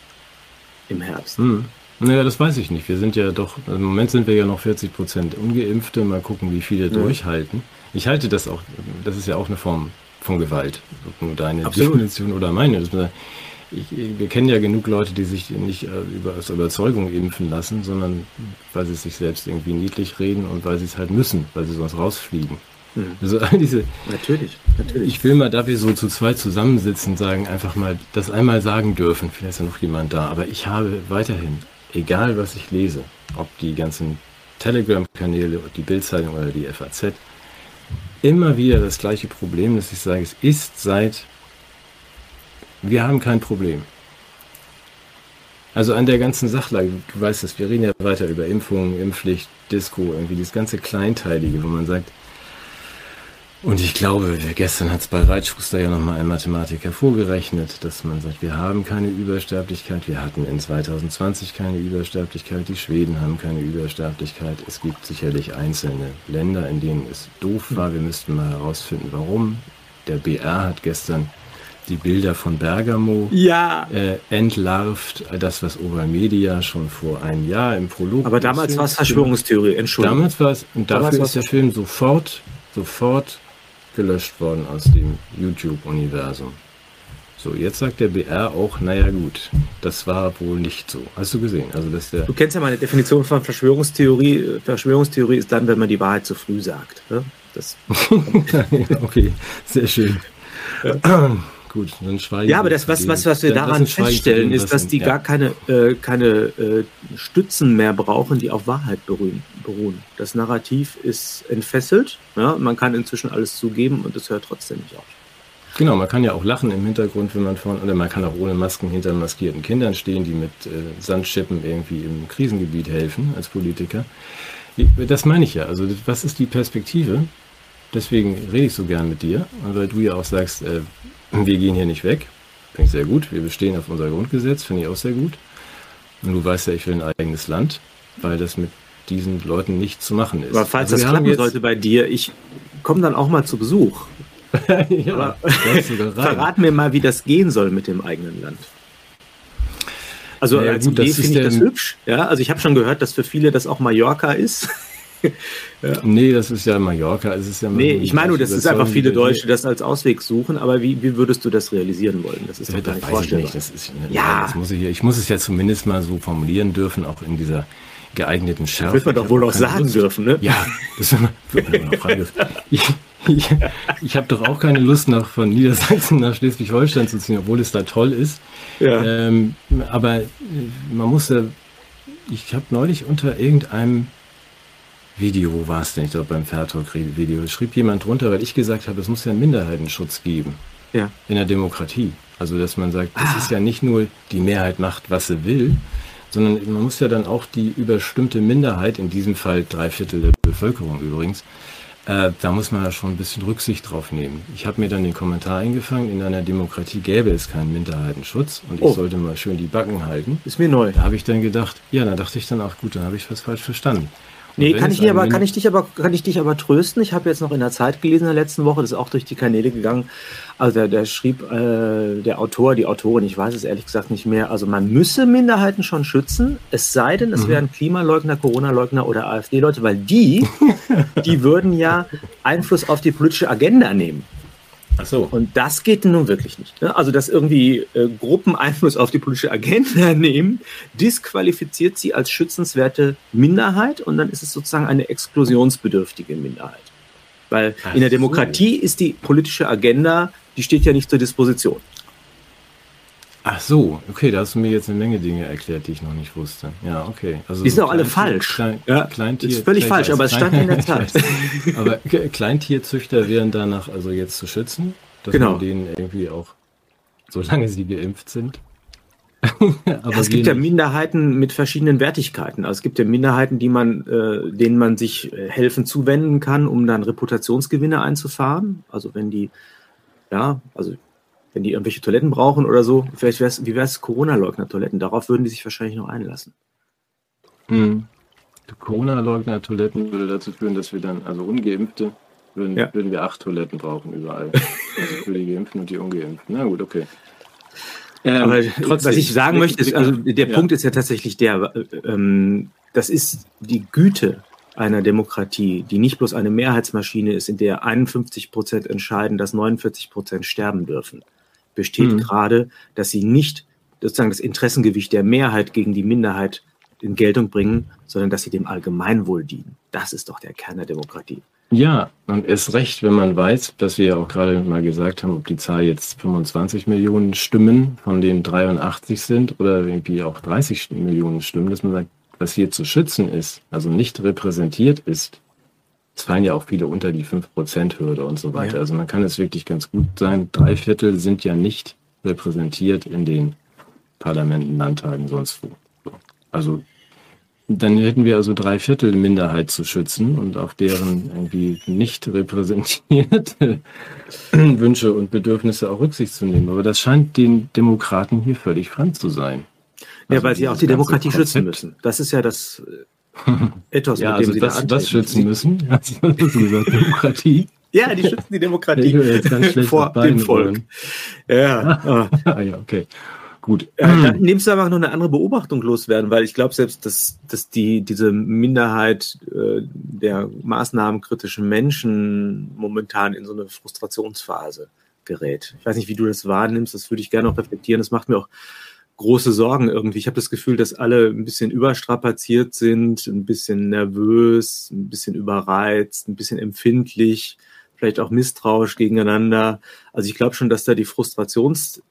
im Herbst. Mhm. Naja, das weiß ich nicht. Wir sind ja doch, im Moment sind wir ja noch 40 Prozent Ungeimpfte. Mal gucken, wie viele ja. durchhalten. Ich halte das auch, das ist ja auch eine Form von Gewalt. Nur deine Absolut. Definition oder meine. Ich, wir kennen ja genug Leute, die sich nicht äh, über, aus Überzeugung impfen lassen, sondern weil sie es sich selbst irgendwie niedlich reden und weil sie es halt müssen, weil sie sonst rausfliegen. Mhm. Also all diese. Natürlich, natürlich. Ich will mal, da wir so zu zweit zusammensitzen, sagen, einfach mal das einmal sagen dürfen. Vielleicht ist ja noch jemand da, aber ich habe weiterhin egal was ich lese, ob die ganzen Telegram-Kanäle, die Bildzeitung oder die FAZ, immer wieder das gleiche Problem, dass ich sage, es ist seit, wir haben kein Problem. Also an der ganzen Sachlage, du weißt es, wir reden ja weiter über Impfungen, Impfpflicht, Disco, irgendwie das ganze Kleinteilige, wo man sagt, und ich glaube, gestern hat es bei Reitschuster ja nochmal ein Mathematiker vorgerechnet, dass man sagt, wir haben keine Übersterblichkeit, wir hatten in 2020 keine Übersterblichkeit, die Schweden haben keine Übersterblichkeit. Es gibt sicherlich einzelne Länder, in denen es doof war. Wir müssten mal herausfinden, warum. Der BR hat gestern die Bilder von Bergamo ja. äh, entlarvt, das, was Obermedia schon vor einem Jahr im Prolog. Aber damals war es Verschwörungstheorie, Entschuldigung. Damals war es, und dafür ist der Film sofort, sofort gelöscht worden aus dem YouTube-Universum. So, jetzt sagt der BR auch, naja gut, das war wohl nicht so. Hast du gesehen? Also, dass der du kennst ja meine Definition von Verschwörungstheorie. Verschwörungstheorie ist dann, wenn man die Wahrheit zu früh sagt. Ne? Das okay, sehr schön. Ja. Gut, dann schweigen Ja, aber das, was, was, was wir daran feststellen, ist, dass die ja. gar keine, äh, keine äh, Stützen mehr brauchen, die auf Wahrheit beruhen, beruhen. Das Narrativ ist entfesselt. Ja? Man kann inzwischen alles zugeben und es hört trotzdem nicht auf. Genau, man kann ja auch lachen im Hintergrund, wenn man von, oder man kann auch ohne Masken hinter maskierten Kindern stehen, die mit äh, Sandschippen irgendwie im Krisengebiet helfen als Politiker. Das meine ich ja. Also, was ist die Perspektive? Deswegen rede ich so gern mit dir, weil du ja auch sagst, äh, wir gehen hier nicht weg. Finde ich sehr gut. Wir bestehen auf unser Grundgesetz, finde ich auch sehr gut. Und du weißt ja, ich will ein eigenes Land, weil das mit diesen Leuten nicht zu machen ist. Aber falls also das klappen sollte bei dir, ich komme dann auch mal zu Besuch. ja, verrat mir mal, wie das gehen soll mit dem eigenen Land. Also ja, als gut, Idee finde ich das hübsch. Ja, also ich habe schon gehört, dass für viele das auch Mallorca ist. ja. Nee, das ist ja Mallorca. Es ist ja nee, ich meine nur, das ist einfach viele Deutsche das als Ausweg suchen, aber wie, wie würdest du das realisieren wollen? Das ist ja, doch gar nicht vorstellbar. Das ist, ja. Das muss ich, ich muss es ja zumindest mal so formulieren dürfen, auch in dieser geeigneten Schärfe. Das wird man doch wohl auch sagen Lust. dürfen, ne? Ja, das wird man auch fragen dürfen. Ich, ich, ich habe doch auch keine Lust, nach von Niedersachsen nach Schleswig-Holstein zu ziehen, obwohl es da toll ist. Ja. Ähm, aber man muss ja, ich habe neulich unter irgendeinem Video, wo war es denn? Ich glaube beim Fairtalk-Video. Schrieb jemand drunter, weil ich gesagt habe, es muss ja einen Minderheitenschutz geben. Ja. In der Demokratie. Also, dass man sagt, es ah. ist ja nicht nur die Mehrheit macht, was sie will, sondern man muss ja dann auch die überstimmte Minderheit, in diesem Fall drei Viertel der Bevölkerung übrigens, äh, da muss man ja schon ein bisschen Rücksicht drauf nehmen. Ich habe mir dann den Kommentar eingefangen, in einer Demokratie gäbe es keinen Minderheitenschutz und ich oh. sollte mal schön die Backen halten. Ist mir neu. Da habe ich dann gedacht, ja, da dachte ich dann auch, gut, dann habe ich was falsch verstanden. Nee, kann ich, aber, kann, ich dich aber, kann ich dich aber trösten. Ich habe jetzt noch in der Zeit gelesen in der letzten Woche, das ist auch durch die Kanäle gegangen. Also der, der schrieb, äh, der Autor, die Autorin, ich weiß es ehrlich gesagt nicht mehr, also man müsse Minderheiten schon schützen, es sei denn, es mhm. wären Klimaleugner, Corona-Leugner oder AfD-Leute, weil die, die würden ja Einfluss auf die politische Agenda nehmen. Ach so. Und das geht nun wirklich nicht. Ne? Also, dass irgendwie äh, Gruppen Einfluss auf die politische Agenda nehmen, disqualifiziert sie als schützenswerte Minderheit und dann ist es sozusagen eine exklusionsbedürftige Minderheit. Weil Ach in der Demokratie so. ist die politische Agenda, die steht ja nicht zur Disposition. Ach so, okay, da hast du mir jetzt eine Menge Dinge erklärt, die ich noch nicht wusste. Ja, okay. Also die sind so auch alle falsch. Klein, ja, Kleintier, ist völlig falsch, aber es stand in der Tat. aber Kleintierzüchter wären danach also jetzt zu schützen, dass genau. man denen irgendwie auch, solange sie geimpft sind. aber es gibt ja Minderheiten mit verschiedenen Wertigkeiten. Also es gibt ja Minderheiten, die man, äh, denen man sich äh, helfen zuwenden kann, um dann Reputationsgewinne einzufahren. Also wenn die, ja, also wenn die irgendwelche Toiletten brauchen oder so, vielleicht wär's, wie wäre es Corona-Leugner-Toiletten? Darauf würden die sich wahrscheinlich noch einlassen. Mhm. Corona-Leugner-Toiletten würde dazu führen, dass wir dann, also Ungeimpfte, würden, ja. würden wir acht Toiletten brauchen überall. also für die Geimpften und die Ungeimpften. Na gut, okay. Ähm, Aber trotzdem, was ich sagen möchte, ist, also der ja. Punkt ist ja tatsächlich der, ähm, das ist die Güte einer Demokratie, die nicht bloß eine Mehrheitsmaschine ist, in der 51 Prozent entscheiden, dass 49 Prozent sterben dürfen, besteht mhm. gerade, dass sie nicht sozusagen das Interessengewicht der Mehrheit gegen die Minderheit in Geltung bringen, sondern dass sie dem Allgemeinwohl dienen. Das ist doch der Kern der Demokratie. Ja, und erst recht, wenn man weiß, dass wir ja auch gerade mal gesagt haben, ob die Zahl jetzt 25 Millionen Stimmen von den 83 sind oder irgendwie auch 30 Millionen Stimmen, dass man sagt, was hier zu schützen ist, also nicht repräsentiert ist, es fallen ja auch viele unter die 5%-Hürde und so weiter. Ja. Also man kann es wirklich ganz gut sein, drei Viertel sind ja nicht repräsentiert in den Parlamenten, Landtagen, sonst wo. Also dann hätten wir also drei Viertel Minderheit zu schützen und auf deren irgendwie nicht repräsentierte Wünsche und Bedürfnisse auch Rücksicht zu nehmen. Aber das scheint den Demokraten hier völlig fremd zu sein. Ja, also weil sie auch die Demokratie Konzept. schützen müssen. Das ist ja das Ethos, ja, mit dem also sie das, da das schützen müssen. Also, Demokratie. Ja, die schützen die Demokratie vor dem Volk. Ja. ah, ja, okay. Gut. Äh, dann nimmst du aber noch eine andere Beobachtung loswerden, weil ich glaube selbst, dass, dass die, diese Minderheit äh, der maßnahmenkritischen Menschen momentan in so eine Frustrationsphase gerät. Ich weiß nicht, wie du das wahrnimmst, das würde ich gerne noch reflektieren. Das macht mir auch große Sorgen irgendwie. Ich habe das Gefühl, dass alle ein bisschen überstrapaziert sind, ein bisschen nervös, ein bisschen überreizt, ein bisschen empfindlich, vielleicht auch misstrauisch gegeneinander. Also ich glaube schon, dass da die Frustrations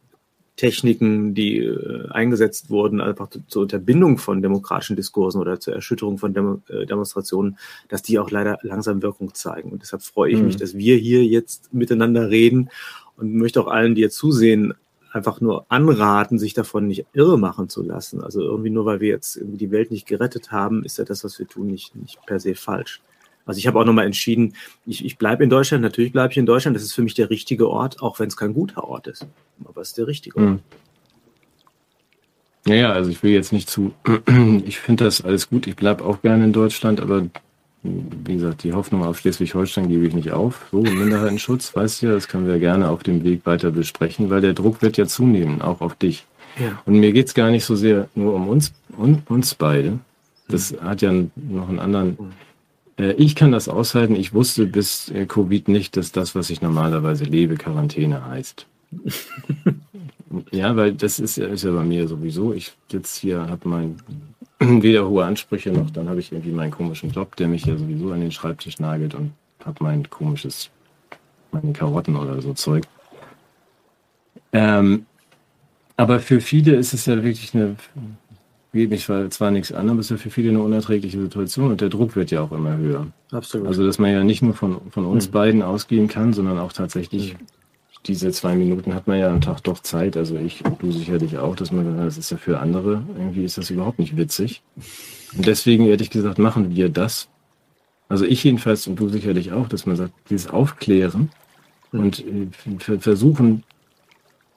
Techniken, die äh, eingesetzt wurden, einfach zur Unterbindung von demokratischen Diskursen oder zur Erschütterung von Demo äh, Demonstrationen, dass die auch leider langsam Wirkung zeigen. Und deshalb freue ich mhm. mich, dass wir hier jetzt miteinander reden und möchte auch allen, die jetzt zusehen, einfach nur anraten, sich davon nicht irre machen zu lassen. Also irgendwie nur, weil wir jetzt die Welt nicht gerettet haben, ist ja das, was wir tun, nicht, nicht per se falsch. Also ich habe auch nochmal entschieden, ich, ich bleibe in Deutschland, natürlich bleibe ich in Deutschland, das ist für mich der richtige Ort, auch wenn es kein guter Ort ist. Aber es ist der richtige Ort. Ja, ja, also ich will jetzt nicht zu, ich finde das alles gut, ich bleibe auch gerne in Deutschland, aber wie gesagt, die Hoffnung auf Schleswig-Holstein gebe ich nicht auf. So, Minderheitenschutz, weißt du ja, das können wir gerne auf dem Weg weiter besprechen, weil der Druck wird ja zunehmen, auch auf dich. Ja. Und mir geht es gar nicht so sehr nur um uns, um uns beide. Das mhm. hat ja noch einen anderen. Äh, ich kann das aushalten. Ich wusste bis äh, Covid nicht, dass das, was ich normalerweise lebe, Quarantäne heißt. ja, weil das ist ja, ist ja bei mir sowieso. Ich sitze hier, habe mein weder hohe Ansprüche noch, dann habe ich irgendwie meinen komischen Job, der mich ja sowieso an den Schreibtisch nagelt und habe mein komisches, meine Karotten oder so Zeug. Ähm, aber für viele ist es ja wirklich eine geht mich zwar nichts an, aber es ist ja für viele eine unerträgliche Situation und der Druck wird ja auch immer höher. Absolut. Also, dass man ja nicht nur von, von uns mhm. beiden ausgehen kann, sondern auch tatsächlich mhm. Diese zwei Minuten hat man ja am Tag doch Zeit. Also ich, du sicherlich auch, dass man, das ist ja für andere, irgendwie ist das überhaupt nicht witzig. Und deswegen, ehrlich gesagt, machen wir das. Also ich jedenfalls und du sicherlich auch, dass man sagt, dieses Aufklären mhm. und äh, versuchen,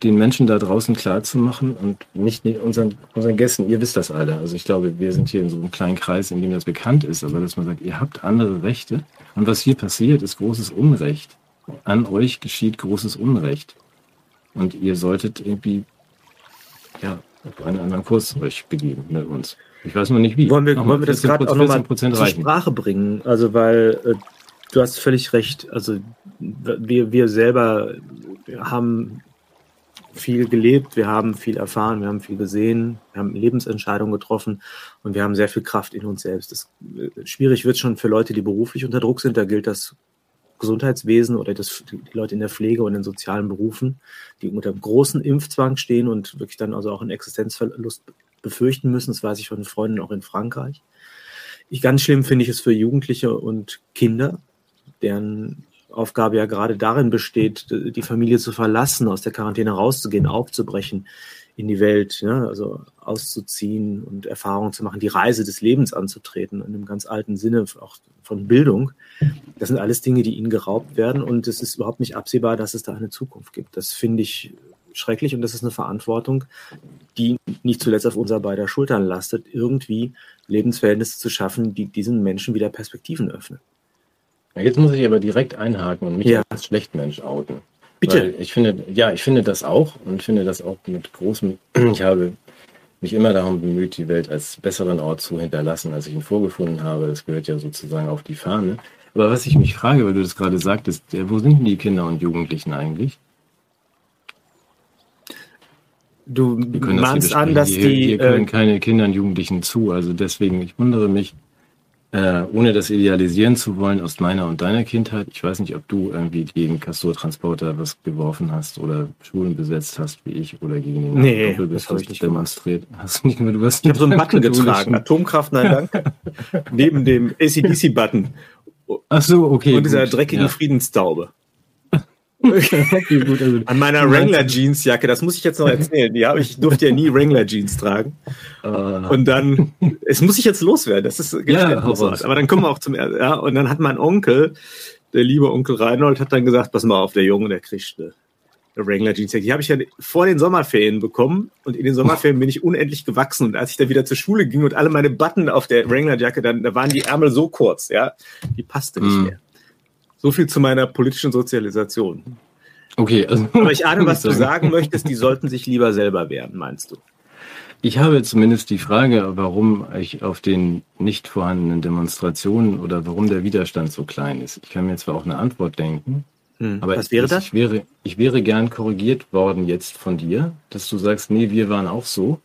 den Menschen da draußen klar zu machen und nicht unseren, unseren Gästen, ihr wisst das alle. Also ich glaube, wir sind hier in so einem kleinen Kreis, in dem das bekannt ist, aber dass man sagt, ihr habt andere Rechte und was hier passiert, ist großes Unrecht. An euch geschieht großes Unrecht. Und ihr solltet irgendwie ja, auf einen anderen Kurs euch begeben mit uns. Ich weiß noch nicht wie. Wollen wir, wollen wir das gerade auch nochmal zur Sprache bringen? Also weil äh, du hast völlig recht. Also wir, wir selber haben viel gelebt, wir haben viel erfahren, wir haben viel gesehen, wir haben Lebensentscheidungen getroffen und wir haben sehr viel Kraft in uns selbst. Das, äh, schwierig wird schon für Leute, die beruflich unter Druck sind, da gilt das Gesundheitswesen oder das, die Leute in der Pflege und in sozialen Berufen, die unter einem großen Impfzwang stehen und wirklich dann also auch einen Existenzverlust befürchten müssen. Das weiß ich von Freunden auch in Frankreich. Ich ganz schlimm finde ich es für Jugendliche und Kinder, deren Aufgabe ja gerade darin besteht, die Familie zu verlassen, aus der Quarantäne rauszugehen, aufzubrechen in die Welt, ja, also auszuziehen und Erfahrungen zu machen, die Reise des Lebens anzutreten, in einem ganz alten Sinne auch von Bildung. Das sind alles Dinge, die ihnen geraubt werden und es ist überhaupt nicht absehbar, dass es da eine Zukunft gibt. Das finde ich schrecklich und das ist eine Verantwortung, die nicht zuletzt auf unser beider Schultern lastet, irgendwie Lebensverhältnisse zu schaffen, die diesen Menschen wieder Perspektiven öffnen. Jetzt muss ich aber direkt einhaken und mich ja. als Schlechtmensch outen. Bitte. Weil ich finde, ja, ich finde das auch und finde das auch mit großem, ich habe mich immer darum bemüht, die Welt als besseren Ort zu hinterlassen, als ich ihn vorgefunden habe. Das gehört ja sozusagen auf die Fahne. Aber was ich mich frage, weil du das gerade sagtest, wo sind denn die Kinder und Jugendlichen eigentlich? Du mahnst an, dass hier, die. Hier können äh, keine Kinder und Jugendlichen zu. Also deswegen, ich wundere mich, äh, ohne das idealisieren zu wollen aus meiner und deiner Kindheit. Ich weiß nicht, ob du irgendwie gegen Castor-Transporter was geworfen hast oder Schulen besetzt hast, wie ich, oder gegen den nee, das habe ich nicht demonstriert. Hast du nicht gemacht? Du hast ich habe so einen Button getragen. Atomkraft, nein, danke. Neben dem ACDC-Button. Ach so, okay. Und dieser gut. dreckigen ja. Friedenstaube. Also An meiner Wrangler Jeans Jacke, das muss ich jetzt noch erzählen. Die habe ich durfte ja nie Wrangler Jeans tragen. Uh. Und dann, es muss ich jetzt loswerden. Das ist ja, aber dann kommen wir auch zum ja und dann hat mein Onkel, der liebe Onkel Reinhold, hat dann gesagt, pass mal auf, der Junge, der kriegt eine, eine Wrangler Jeans Jacke. Die habe ich ja vor den Sommerferien bekommen und in den Sommerferien bin ich unendlich gewachsen und als ich dann wieder zur Schule ging und alle meine Button auf der Wrangler Jacke, dann da waren die Ärmel so kurz, ja, die passte nicht mm. mehr. So viel zu meiner politischen Sozialisation. Okay, also. Aber ich ahne, was du sagen möchtest, die sollten sich lieber selber wehren, meinst du? Ich habe zumindest die Frage, warum ich auf den nicht vorhandenen Demonstrationen oder warum der Widerstand so klein ist. Ich kann mir zwar auch eine Antwort denken, hm, aber was wäre das? Ich wäre, ich wäre gern korrigiert worden jetzt von dir, dass du sagst, nee, wir waren auch so.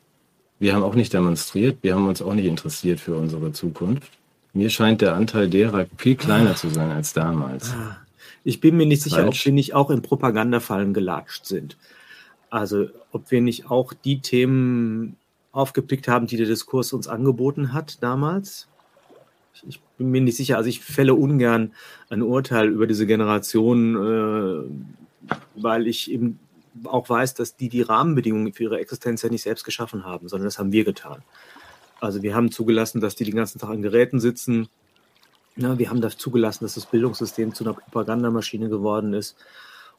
Wir haben auch nicht demonstriert, wir haben uns auch nicht interessiert für unsere Zukunft. Mir scheint der Anteil derer viel kleiner zu sein als damals. Ah. Ich bin mir nicht sicher, Falsch. ob wir nicht auch in Propagandafallen gelatscht sind. Also ob wir nicht auch die Themen aufgepickt haben, die der Diskurs uns angeboten hat damals. Ich bin mir nicht sicher, also ich fälle ungern ein Urteil über diese Generation, äh, weil ich eben auch weiß, dass die die Rahmenbedingungen für ihre Existenz ja nicht selbst geschaffen haben, sondern das haben wir getan. Also wir haben zugelassen, dass die den ganzen Tag an Geräten sitzen. Ja, wir haben das zugelassen, dass das Bildungssystem zu einer Propagandamaschine geworden ist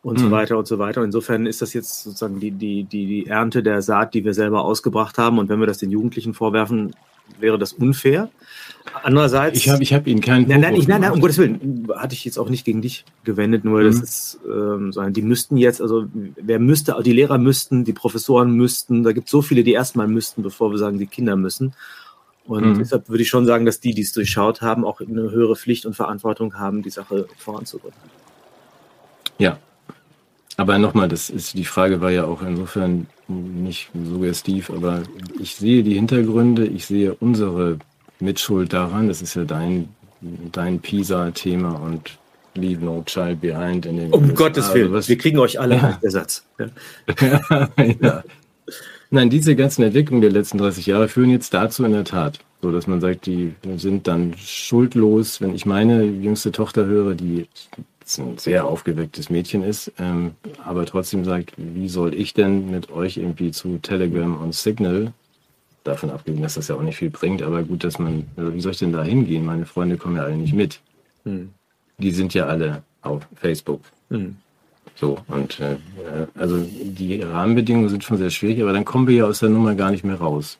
und mhm. so weiter und so weiter. Insofern ist das jetzt sozusagen die, die, die, die Ernte der Saat, die wir selber ausgebracht haben. Und wenn wir das den Jugendlichen vorwerfen, wäre das unfair. Andererseits. Ich habe ich hab Ihnen keinen Nein, nein, ich, nein, nein, um Gottes Willen. Hatte ich jetzt auch nicht gegen dich gewendet, nur mhm. das ist, ähm, sondern die müssten jetzt, also wer müsste, die Lehrer müssten, die Professoren müssten, da gibt es so viele, die erstmal müssten, bevor wir sagen, die Kinder müssen. Und mhm. deshalb würde ich schon sagen, dass die, die es durchschaut haben, auch eine höhere Pflicht und Verantwortung haben, die Sache voranzubringen. Ja. Aber nochmal, das ist, die Frage war ja auch insofern nicht suggestiv, aber ich sehe die Hintergründe, ich sehe unsere Mitschuld daran. Das ist ja dein, dein PISA-Thema und Leave No Child Behind in den Um USA. Gottes Willen, also wir kriegen euch alle ja. Ersatz. Ja. ja. Nein, diese ganzen Entwicklungen der letzten 30 Jahre führen jetzt dazu in der Tat, so dass man sagt, die sind dann schuldlos. Wenn ich meine jüngste Tochter höre, die ein sehr aufgewecktes Mädchen ist, ähm, aber trotzdem sagt, wie soll ich denn mit euch irgendwie zu Telegram und Signal, davon abgesehen, dass das ja auch nicht viel bringt, aber gut, dass man, also wie soll ich denn da hingehen? Meine Freunde kommen ja alle nicht mit. Hm. Die sind ja alle auf Facebook. Hm. So, und äh, also die Rahmenbedingungen sind schon sehr schwierig, aber dann kommen wir ja aus der Nummer gar nicht mehr raus.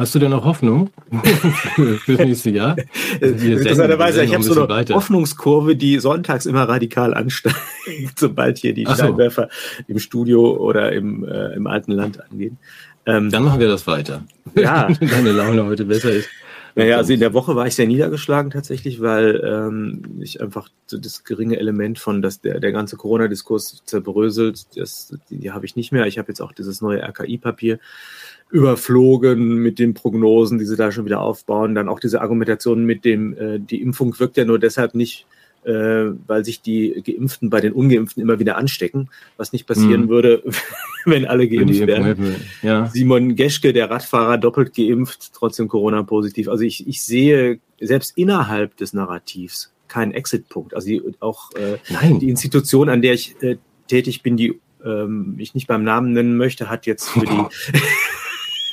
Hast du denn noch Hoffnung für das nächste Jahr? Interessanterweise, ich habe so eine weiter. Hoffnungskurve, die sonntags immer radikal ansteigt, sobald hier die so. Scheinwerfer im Studio oder im, äh, im alten Land angehen. Ähm, Dann machen wir das weiter. Ja. Deine Laune heute besser ist. Naja, also in der Woche war ich sehr niedergeschlagen tatsächlich, weil ähm, ich einfach so das geringe Element von, dass der, der ganze Corona-Diskurs zerbröselt, das, die, die habe ich nicht mehr. Ich habe jetzt auch dieses neue RKI-Papier überflogen mit den Prognosen, die sie da schon wieder aufbauen. Dann auch diese Argumentation mit dem, äh, die Impfung wirkt ja nur deshalb nicht, äh, weil sich die Geimpften bei den Ungeimpften immer wieder anstecken, was nicht passieren mhm. würde, wenn alle geimpft werden. Ja. Simon Geschke, der Radfahrer, doppelt geimpft, trotzdem Corona-positiv. Also ich, ich sehe selbst innerhalb des Narrativs keinen Exit-Punkt. Also die, auch äh, die Institution, an der ich äh, tätig bin, die ähm, ich nicht beim Namen nennen möchte, hat jetzt für die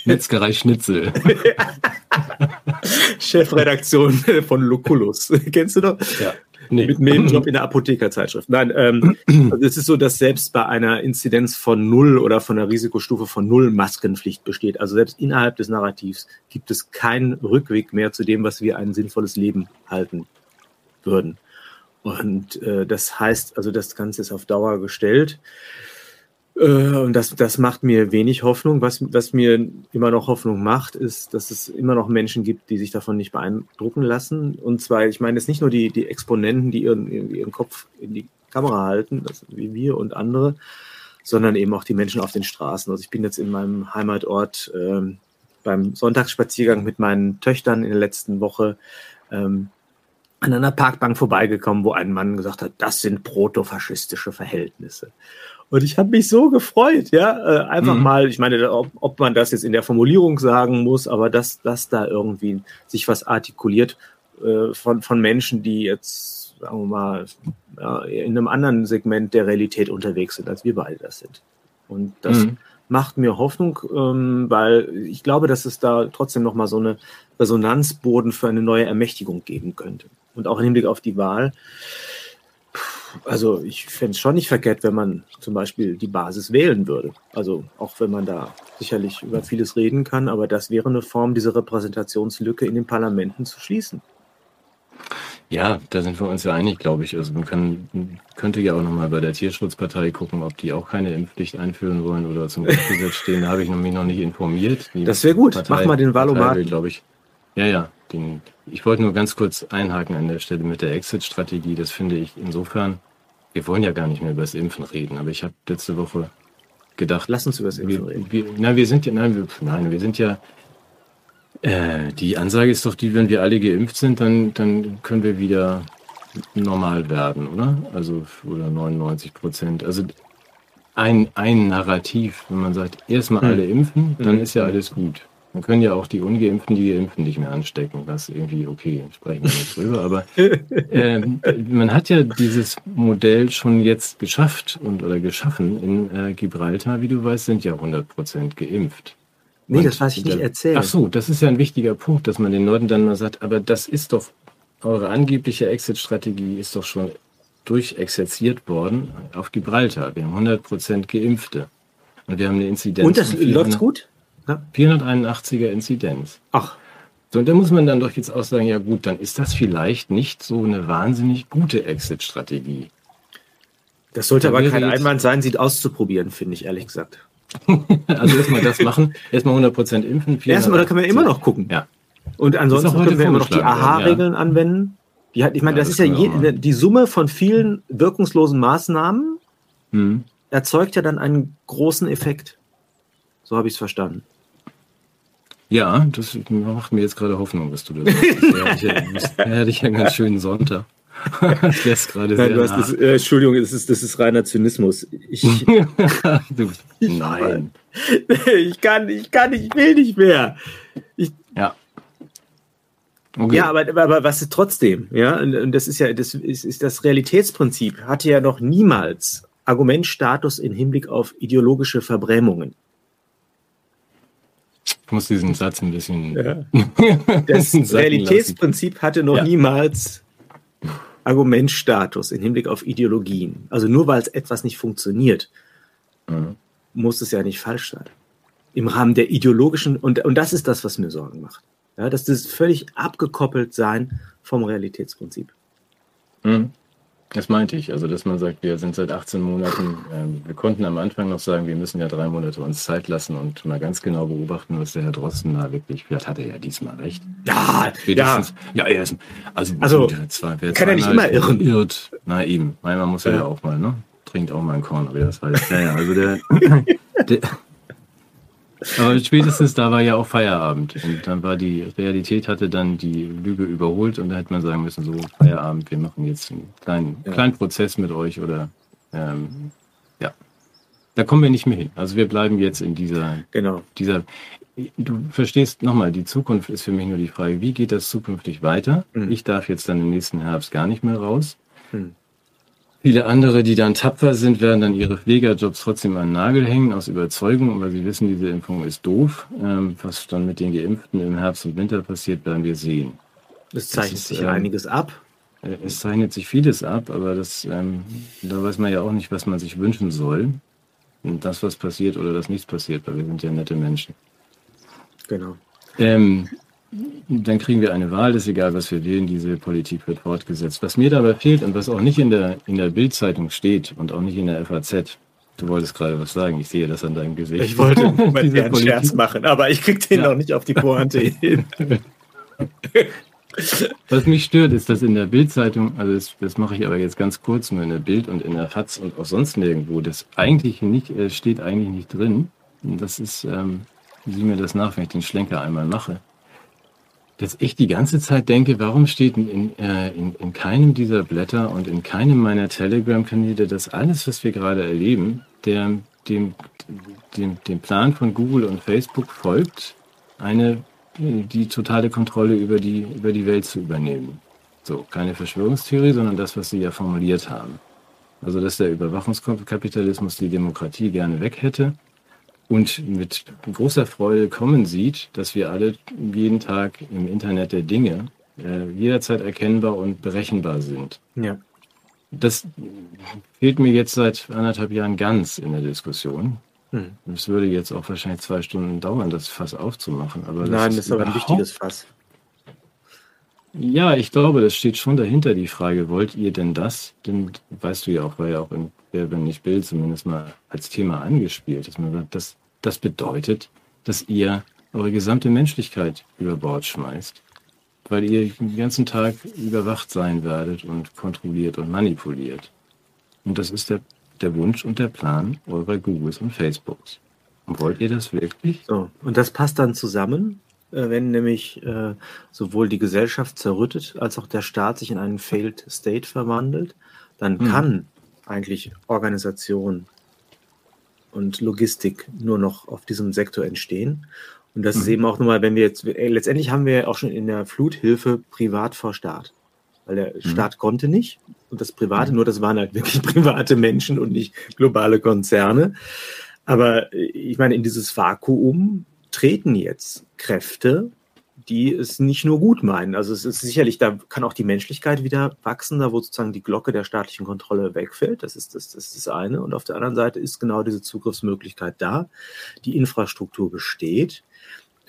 Metzgerei Schnitzel. Chefredaktion von Lucullus. Kennst du doch? Ja. Nee. Mit Nebenjob in der Apothekerzeitschrift. Nein, ähm, also es ist so, dass selbst bei einer Inzidenz von null oder von einer Risikostufe von null Maskenpflicht besteht. Also selbst innerhalb des Narrativs gibt es keinen Rückweg mehr zu dem, was wir ein sinnvolles Leben halten würden. Und äh, das heißt, also das Ganze ist auf Dauer gestellt. Äh, und das, das macht mir wenig Hoffnung. Was, was mir immer noch Hoffnung macht, ist, dass es immer noch Menschen gibt, die sich davon nicht beeindrucken lassen. Und zwar, ich meine jetzt nicht nur die, die Exponenten, die ihren, ihren Kopf in die Kamera halten, das, wie wir und andere, sondern eben auch die Menschen auf den Straßen. Also ich bin jetzt in meinem Heimatort ähm, beim Sonntagsspaziergang mit meinen Töchtern in der letzten Woche ähm, an einer Parkbank vorbeigekommen, wo ein Mann gesagt hat, das sind protofaschistische Verhältnisse. Und ich habe mich so gefreut, ja, äh, einfach mhm. mal, ich meine, ob, ob, man das jetzt in der Formulierung sagen muss, aber dass, dass da irgendwie sich was artikuliert äh, von, von Menschen, die jetzt, sagen wir mal, ja, in einem anderen Segment der Realität unterwegs sind, als wir beide das sind. Und das mhm. macht mir Hoffnung, ähm, weil ich glaube, dass es da trotzdem nochmal so eine Resonanzboden für eine neue Ermächtigung geben könnte. Und auch im Hinblick auf die Wahl also ich fände es schon nicht verkehrt, wenn man zum Beispiel die Basis wählen würde. Also auch wenn man da sicherlich über vieles reden kann, aber das wäre eine Form, diese Repräsentationslücke in den Parlamenten zu schließen. Ja, da sind wir uns ja einig, glaube ich. Also man kann, könnte ja auch nochmal bei der Tierschutzpartei gucken, ob die auch keine Impfpflicht einführen wollen oder zum Grundgesetz stehen. Da habe ich mich noch nicht informiert. Die das wäre gut. Partei, Mach mal den Valomat. glaube ich. Ja, ja. Den, ich wollte nur ganz kurz einhaken an der Stelle mit der Exit-Strategie. Das finde ich insofern, wir wollen ja gar nicht mehr über das Impfen reden, aber ich habe letzte Woche gedacht. Lass uns über das Impfen wir, reden. Wir, na, wir sind ja, nein, wir, nein, wir sind ja, äh, die Ansage ist doch die, wenn wir alle geimpft sind, dann, dann können wir wieder normal werden, oder? Also, oder 99 Prozent. Also, ein, ein Narrativ, wenn man sagt, erstmal hm. alle impfen, dann hm. ist ja alles gut. Man können ja auch die Ungeimpften, die Geimpften nicht mehr anstecken. Ist irgendwie okay, sprechen wir nicht drüber. Aber äh, man hat ja dieses Modell schon jetzt geschafft und oder geschaffen. In äh, Gibraltar, wie du weißt, sind ja 100 Prozent geimpft. Nee, und das weiß ich nicht erzählt. Ach so, das ist ja ein wichtiger Punkt, dass man den Leuten dann mal sagt, aber das ist doch, eure angebliche Exit-Strategie ist doch schon durchexerziert worden auf Gibraltar. Wir haben 100 Prozent Geimpfte. Und wir haben eine Inzidenz. Und das läuft gut? Ja. 481er Inzidenz. Ach. So, und da muss man dann doch jetzt auch sagen, ja gut, dann ist das vielleicht nicht so eine wahnsinnig gute Exit-Strategie. Das sollte aber kein Einwand sein, sie auszuprobieren, finde ich, ehrlich gesagt. also erstmal das machen, erstmal 100% impfen. Erstmal, da kann man immer noch gucken. Ja. Und ansonsten können wir immer noch die AHA-Regeln ja. anwenden. Die hat, ich meine, ja, das, das, ist ja je, die Summe von vielen wirkungslosen Maßnahmen hm. erzeugt ja dann einen großen Effekt. So habe ich es verstanden. Ja, das macht mir jetzt gerade Hoffnung, dass du das sagst. ja, hätte ich einen ganz schönen Sonntag. das lässt gerade sehr Nein, das, äh, Entschuldigung, das ist, das ist reiner Zynismus. Ich, du, nein. Ich kann, ich kann, ich will nicht mehr. Ich, ja. Okay. Ja, aber, aber was ist trotzdem? Ja, und das ist ja, das ist, ist das Realitätsprinzip hatte ja noch niemals Argumentstatus im Hinblick auf ideologische Verbrämungen. Ich muss diesen Satz ein bisschen. Ja. Das Realitätsprinzip hatte noch ja. niemals Argumentstatus im Hinblick auf Ideologien. Also nur weil es etwas nicht funktioniert, mhm. muss es ja nicht falsch sein. Im Rahmen der ideologischen, und, und das ist das, was mir Sorgen macht. Ja, dass das völlig abgekoppelt sein vom Realitätsprinzip. Mhm. Das meinte ich. Also, dass man sagt, wir sind seit 18 Monaten, ähm, wir konnten am Anfang noch sagen, wir müssen ja drei Monate uns Zeit lassen und mal ganz genau beobachten, was der Herr Drosten da wirklich, vielleicht hat er ja diesmal recht. Ja, Spätestens, ja, er ist, also, Also, wer zwei, wer kann ja nicht immer irren. Irrt, na eben, manchmal muss er ja. Ja. auch mal, ne? Trinkt auch mal ein Korn, aber das weiß Ja, ja, also der, der aber spätestens da war ja auch Feierabend und dann war die Realität hatte dann die Lüge überholt und da hätte man sagen müssen, so Feierabend, wir machen jetzt einen kleinen, Ja. kleinen Prozess mit euch oder ähm, ja. Da kommen wir nicht mehr hin. Also wir bleiben jetzt in dieser genau. dieser, du verstehst nochmal, die Zukunft ist für mich nur die Frage, wie geht das zukünftig weiter? Mhm. Ich darf jetzt dann im nächsten Herbst gar nicht mehr raus. Hm. Viele andere, die dann tapfer sind, werden dann ihre Pflegerjobs trotzdem an den Nagel hängen, aus Überzeugung, weil sie wissen, diese Impfung ist doof. Ähm, was dann mit den Geimpften im Herbst und Winter passiert, werden wir sehen. Es zeichnet ist, sich ähm, einiges ab. Äh, Es zeichnet sich vieles ab, aber das, ähm, da weiß man ja auch nicht, was man sich wünschen soll. Und das, was passiert oder das nichts passiert, weil wir sind ja nette Menschen. Genau. Ähm, dann kriegen wir eine Wahl, ist egal, was wir wählen, diese Politik wird fortgesetzt. Was mir dabei fehlt und was auch nicht in der, in der Bildzeitung steht und auch nicht in der FAZ, du wolltest gerade was sagen, ich sehe das an deinem Gesicht. Ich wollte einen Politik- Scherz machen, aber ich krieg den Ja. noch nicht auf die Pointe hin. Was mich stört, ist, dass in der Bildzeitung, also das, das mache ich aber jetzt ganz kurz, nur in der Bild und in der FAZ und auch sonst nirgendwo, das eigentlich nicht, äh, steht eigentlich nicht drin. Und das ist, ähm, sieh mir das nach, wenn ich den Schlenker einmal mache. Dass ich die ganze Zeit denke, warum steht in, äh, in, in keinem dieser Blätter und in keinem meiner Telegram-Kanäle, dass alles, was wir gerade erleben, der, dem, dem, dem Plan von Google und Facebook folgt, eine die totale Kontrolle über die, über die Welt zu übernehmen. So, keine Verschwörungstheorie, sondern das, was Sie ja formuliert haben. Also, dass der Überwachungskapitalismus die Demokratie gerne weg hätte und mit großer Freude kommen sieht, dass wir alle jeden Tag im Internet der Dinge äh, jederzeit erkennbar und berechenbar sind. Ja. Das fehlt mir jetzt seit anderthalb Jahren ganz in der Diskussion. Hm. Es würde jetzt auch wahrscheinlich zwei Stunden dauern, das Fass aufzumachen. Aber Nein, das ist aber ein wichtiges Fass. Ja, ich glaube, das steht schon dahinter, die Frage, wollt ihr denn das? Denn weißt du ja auch, war ja auch in Wer wenn nicht Bild zumindest mal als Thema angespielt, dass man sagt, das, das bedeutet, dass ihr eure gesamte Menschlichkeit über Bord schmeißt, weil ihr den ganzen Tag überwacht sein werdet und kontrolliert und manipuliert. Und das ist der, der Wunsch und der Plan eurer Googles und Facebooks. Und wollt ihr das wirklich? So, und das passt dann zusammen, äh, wenn nämlich äh, sowohl die Gesellschaft zerrüttet, als auch der Staat sich in einen Failed State verwandelt, dann Hm. kann eigentlich Organisation und Logistik nur noch auf diesem Sektor entstehen. Und das ist Mhm. eben auch nochmal, wenn wir jetzt, äh, letztendlich haben wir auch schon in der Fluthilfe privat vor Staat. Weil der Staat konnte nicht und das Private, nur das waren halt wirklich private Menschen und nicht globale Konzerne. Aber äh, ich meine, in dieses Vakuum treten jetzt Kräfte, die es nicht nur gut meinen. Also es ist sicherlich, da kann auch die Menschlichkeit wieder wachsen, da wo sozusagen die Glocke der staatlichen Kontrolle wegfällt. Das ist das, das, ist das eine. Und auf der anderen Seite ist genau diese Zugriffsmöglichkeit da. Die Infrastruktur besteht.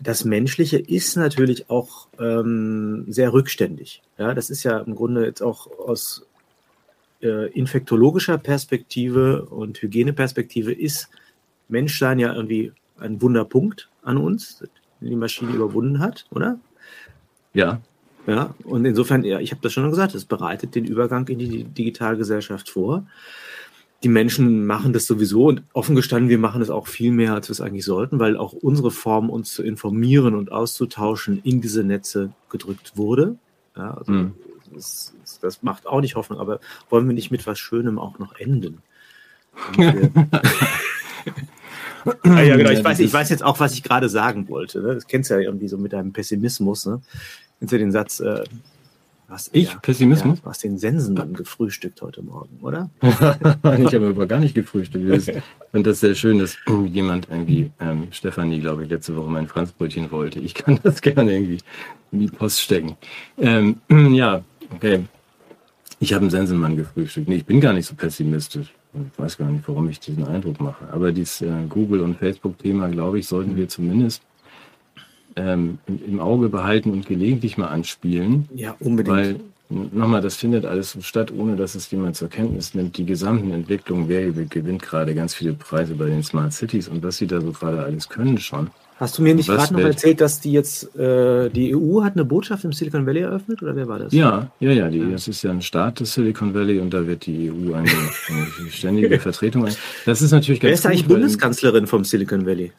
Das Menschliche ist natürlich auch ähm, sehr rückständig. Ja, das ist ja im Grunde jetzt auch aus äh, infektologischer Perspektive und Hygieneperspektive ist Menschsein ja irgendwie ein Wunderpunkt an uns, die Maschine überwunden hat, oder? Ja, Ja, und insofern, ja, ich habe das schon gesagt, es bereitet den Übergang in die Digitalgesellschaft vor. Die Menschen machen das sowieso und offen gestanden, wir machen das auch viel mehr, als wir es eigentlich sollten, weil auch unsere Form, uns zu informieren und auszutauschen, in diese Netze gedrückt wurde. Ja, also Mhm. das, das macht auch nicht Hoffnung, aber wollen wir nicht mit was Schönem auch noch enden? Und wir- Ah, ja, genau. Ich weiß, ich weiß jetzt auch, was ich gerade sagen wollte. Ne? Das kennst du ja irgendwie so mit deinem Pessimismus. Ne? Kennst du den Satz, äh, was, Ich? Pessimismus? Ja, du hast den Sensenmann gefrühstückt heute Morgen, oder? ich habe aber gar nicht gefrühstückt. Das- Ich finde das sehr schön, dass jemand irgendwie, ähm, Stefanie, glaube ich, letzte Woche mein Franzbrötchen wollte. Ich kann das gerne irgendwie in die Post stecken. Ähm, ja, okay. Ich habe einen Sensenmann gefrühstückt. Nee, ich bin gar nicht so pessimistisch. Ich weiß gar nicht, warum ich diesen Eindruck mache. Aber dieses äh, Google- und Facebook-Thema, glaube ich, sollten wir zumindest ähm, im, im Auge behalten und gelegentlich mal anspielen. Ja, unbedingt. Weil nochmal, das findet alles statt, ohne dass es jemand zur Kenntnis nimmt. Die gesamten Entwicklungen, wer gewinnt gerade ganz viele Preise bei den Smart Cities und was sie da so gerade alles können schon. Hast du mir nicht gerade noch erzählt, dass die jetzt, äh, die EU hat eine Botschaft im Silicon Valley eröffnet oder wer war das? Ja, ja, ja, die, das ist ja ein Staat des Silicon Valley und da wird die EU eine, eine ständige Vertretung. Ein. Das ist natürlich ganz Wer ist eigentlich gut, Bundeskanzlerin vom Silicon Valley?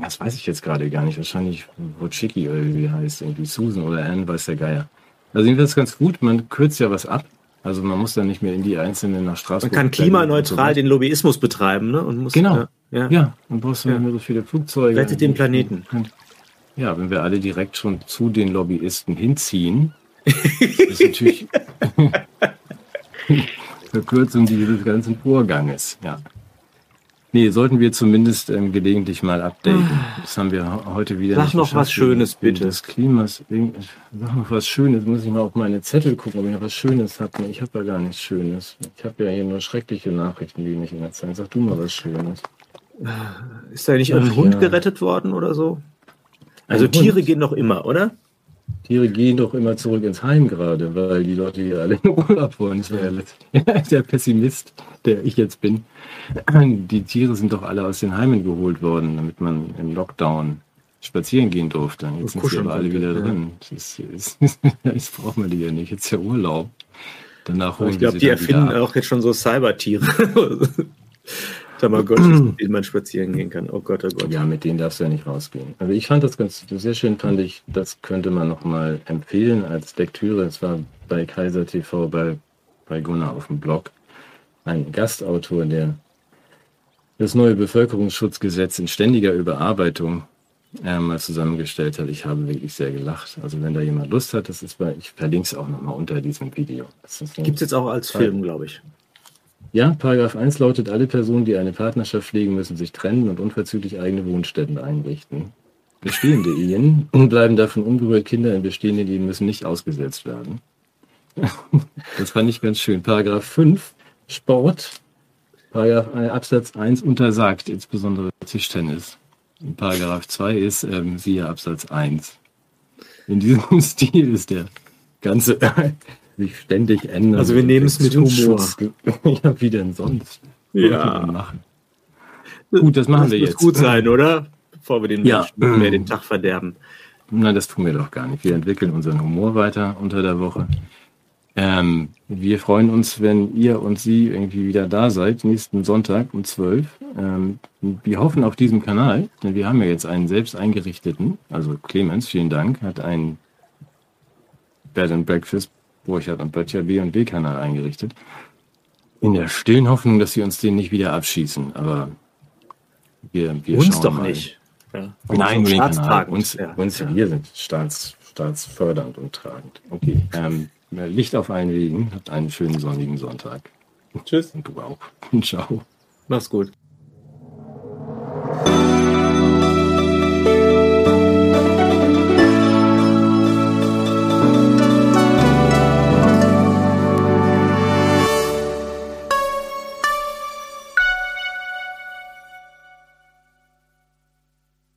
Das weiß ich jetzt gerade gar nicht. Wahrscheinlich Wojcicki oder wie heißt, irgendwie Susan oder Anne, weiß der Geier. Also jedenfalls ganz gut, man kürzt ja was ab. Also man muss dann nicht mehr in die einzelnen nach Straßburg. Man kann klimaneutral den Lobbyismus betreiben, ne? Und muss, genau. Ja, ja. und brauchst du ja. nicht mehr so viele Flugzeuge. Rettet den Planeten. Ja, wenn wir alle direkt schon zu den Lobbyisten hinziehen, ist natürlich Verkürzung dieses ganzen Vorganges. Ja. Nee, sollten wir zumindest ähm, gelegentlich mal updaten. Das haben wir heute wieder Sag noch was Schönes, bitte. Das Klimas. Sag noch was Schönes. Muss ich mal auf meine Zettel gucken, ob ich noch was Schönes habe. Ich habe ja gar nichts Schönes. Ich habe ja hier nur schreckliche Nachrichten, die nicht in der Zeit. Sag du mal was Schönes. Ist da nicht Ach, ein Hund ja. gerettet worden oder so? Also ein Tiere Hund. gehen doch immer, oder? Tiere gehen doch immer zurück ins Heim gerade, weil die Leute hier alle in Urlaub wollen. Das wäre ja der Pessimist, der ich jetzt bin. Die Tiere sind doch alle aus den Heimen geholt worden, damit man im Lockdown spazieren gehen durfte. Jetzt sind sie aber alle wieder ja. drin. Das, ist, das brauchen wir die ja nicht. Jetzt ist ja Urlaub. Danach holen ich glaube, die erfinden auch jetzt schon so Cybertiere. Tamagotchis, mit denen man spazieren gehen kann. Oh Gott, oh Gott. Ja, mit denen darfst du ja nicht rausgehen. Also ich fand das ganz sehr schön, fand ich, das könnte man nochmal empfehlen als Lektüre. Es war bei Kaiser TV bei, bei Gunnar auf dem Blog ein Gastautor, der das neue Bevölkerungsschutzgesetz in ständiger Überarbeitung äh, mal zusammengestellt hat. Ich habe wirklich sehr gelacht. Also wenn da jemand Lust hat, das ist bei, ich verlinke es auch nochmal unter diesem Video. Gibt es jetzt auch als Film, glaube ich. Ja, Paragraph 1 lautet, alle Personen, die eine Partnerschaft pflegen, müssen sich trennen und unverzüglich eigene Wohnstätten einrichten. Bestehende Ehen bleiben davon unberührt. Kinder in bestehenden Ehen müssen nicht ausgesetzt werden. Das fand ich ganz schön. Paragraph 5, Sport. Paragraph äh, Absatz 1 untersagt, insbesondere Tischtennis. Paragraph 2 ist, ähm, siehe Absatz 1. In diesem Stil ist der ganze sich ständig ändern. Also wir nehmen es mit Humor. ja, wie denn sonst? Ja. Machen? Gut, das machen das wir jetzt. Das muss gut sein, oder? Bevor wir den ja. Menschen mehr den Tag verderben. Nein, das tun wir doch gar nicht. Wir entwickeln unseren Humor weiter unter der Woche. Ähm, wir freuen uns, wenn ihr und Sie irgendwie wieder da seid, nächsten Sonntag um 12. Ähm, wir hoffen auf diesem Kanal, denn wir haben ja jetzt einen selbst eingerichteten, also Clemens, vielen Dank, hat einen Bed and Breakfast Burchard und Böttcher B&B-Kanal eingerichtet. In der stillen Hoffnung, dass sie uns den nicht wieder abschießen. Aber wir, wir uns doch mal. nicht. Ja. Nein, den Kanal. Uns, ja. uns ja. wir sind staats, staatsfördernd und tragend. Okay. Ähm, Licht auf allen Wegen. Habt einen schönen sonnigen Sonntag. Tschüss. Und du auch. Ciao. Mach's gut.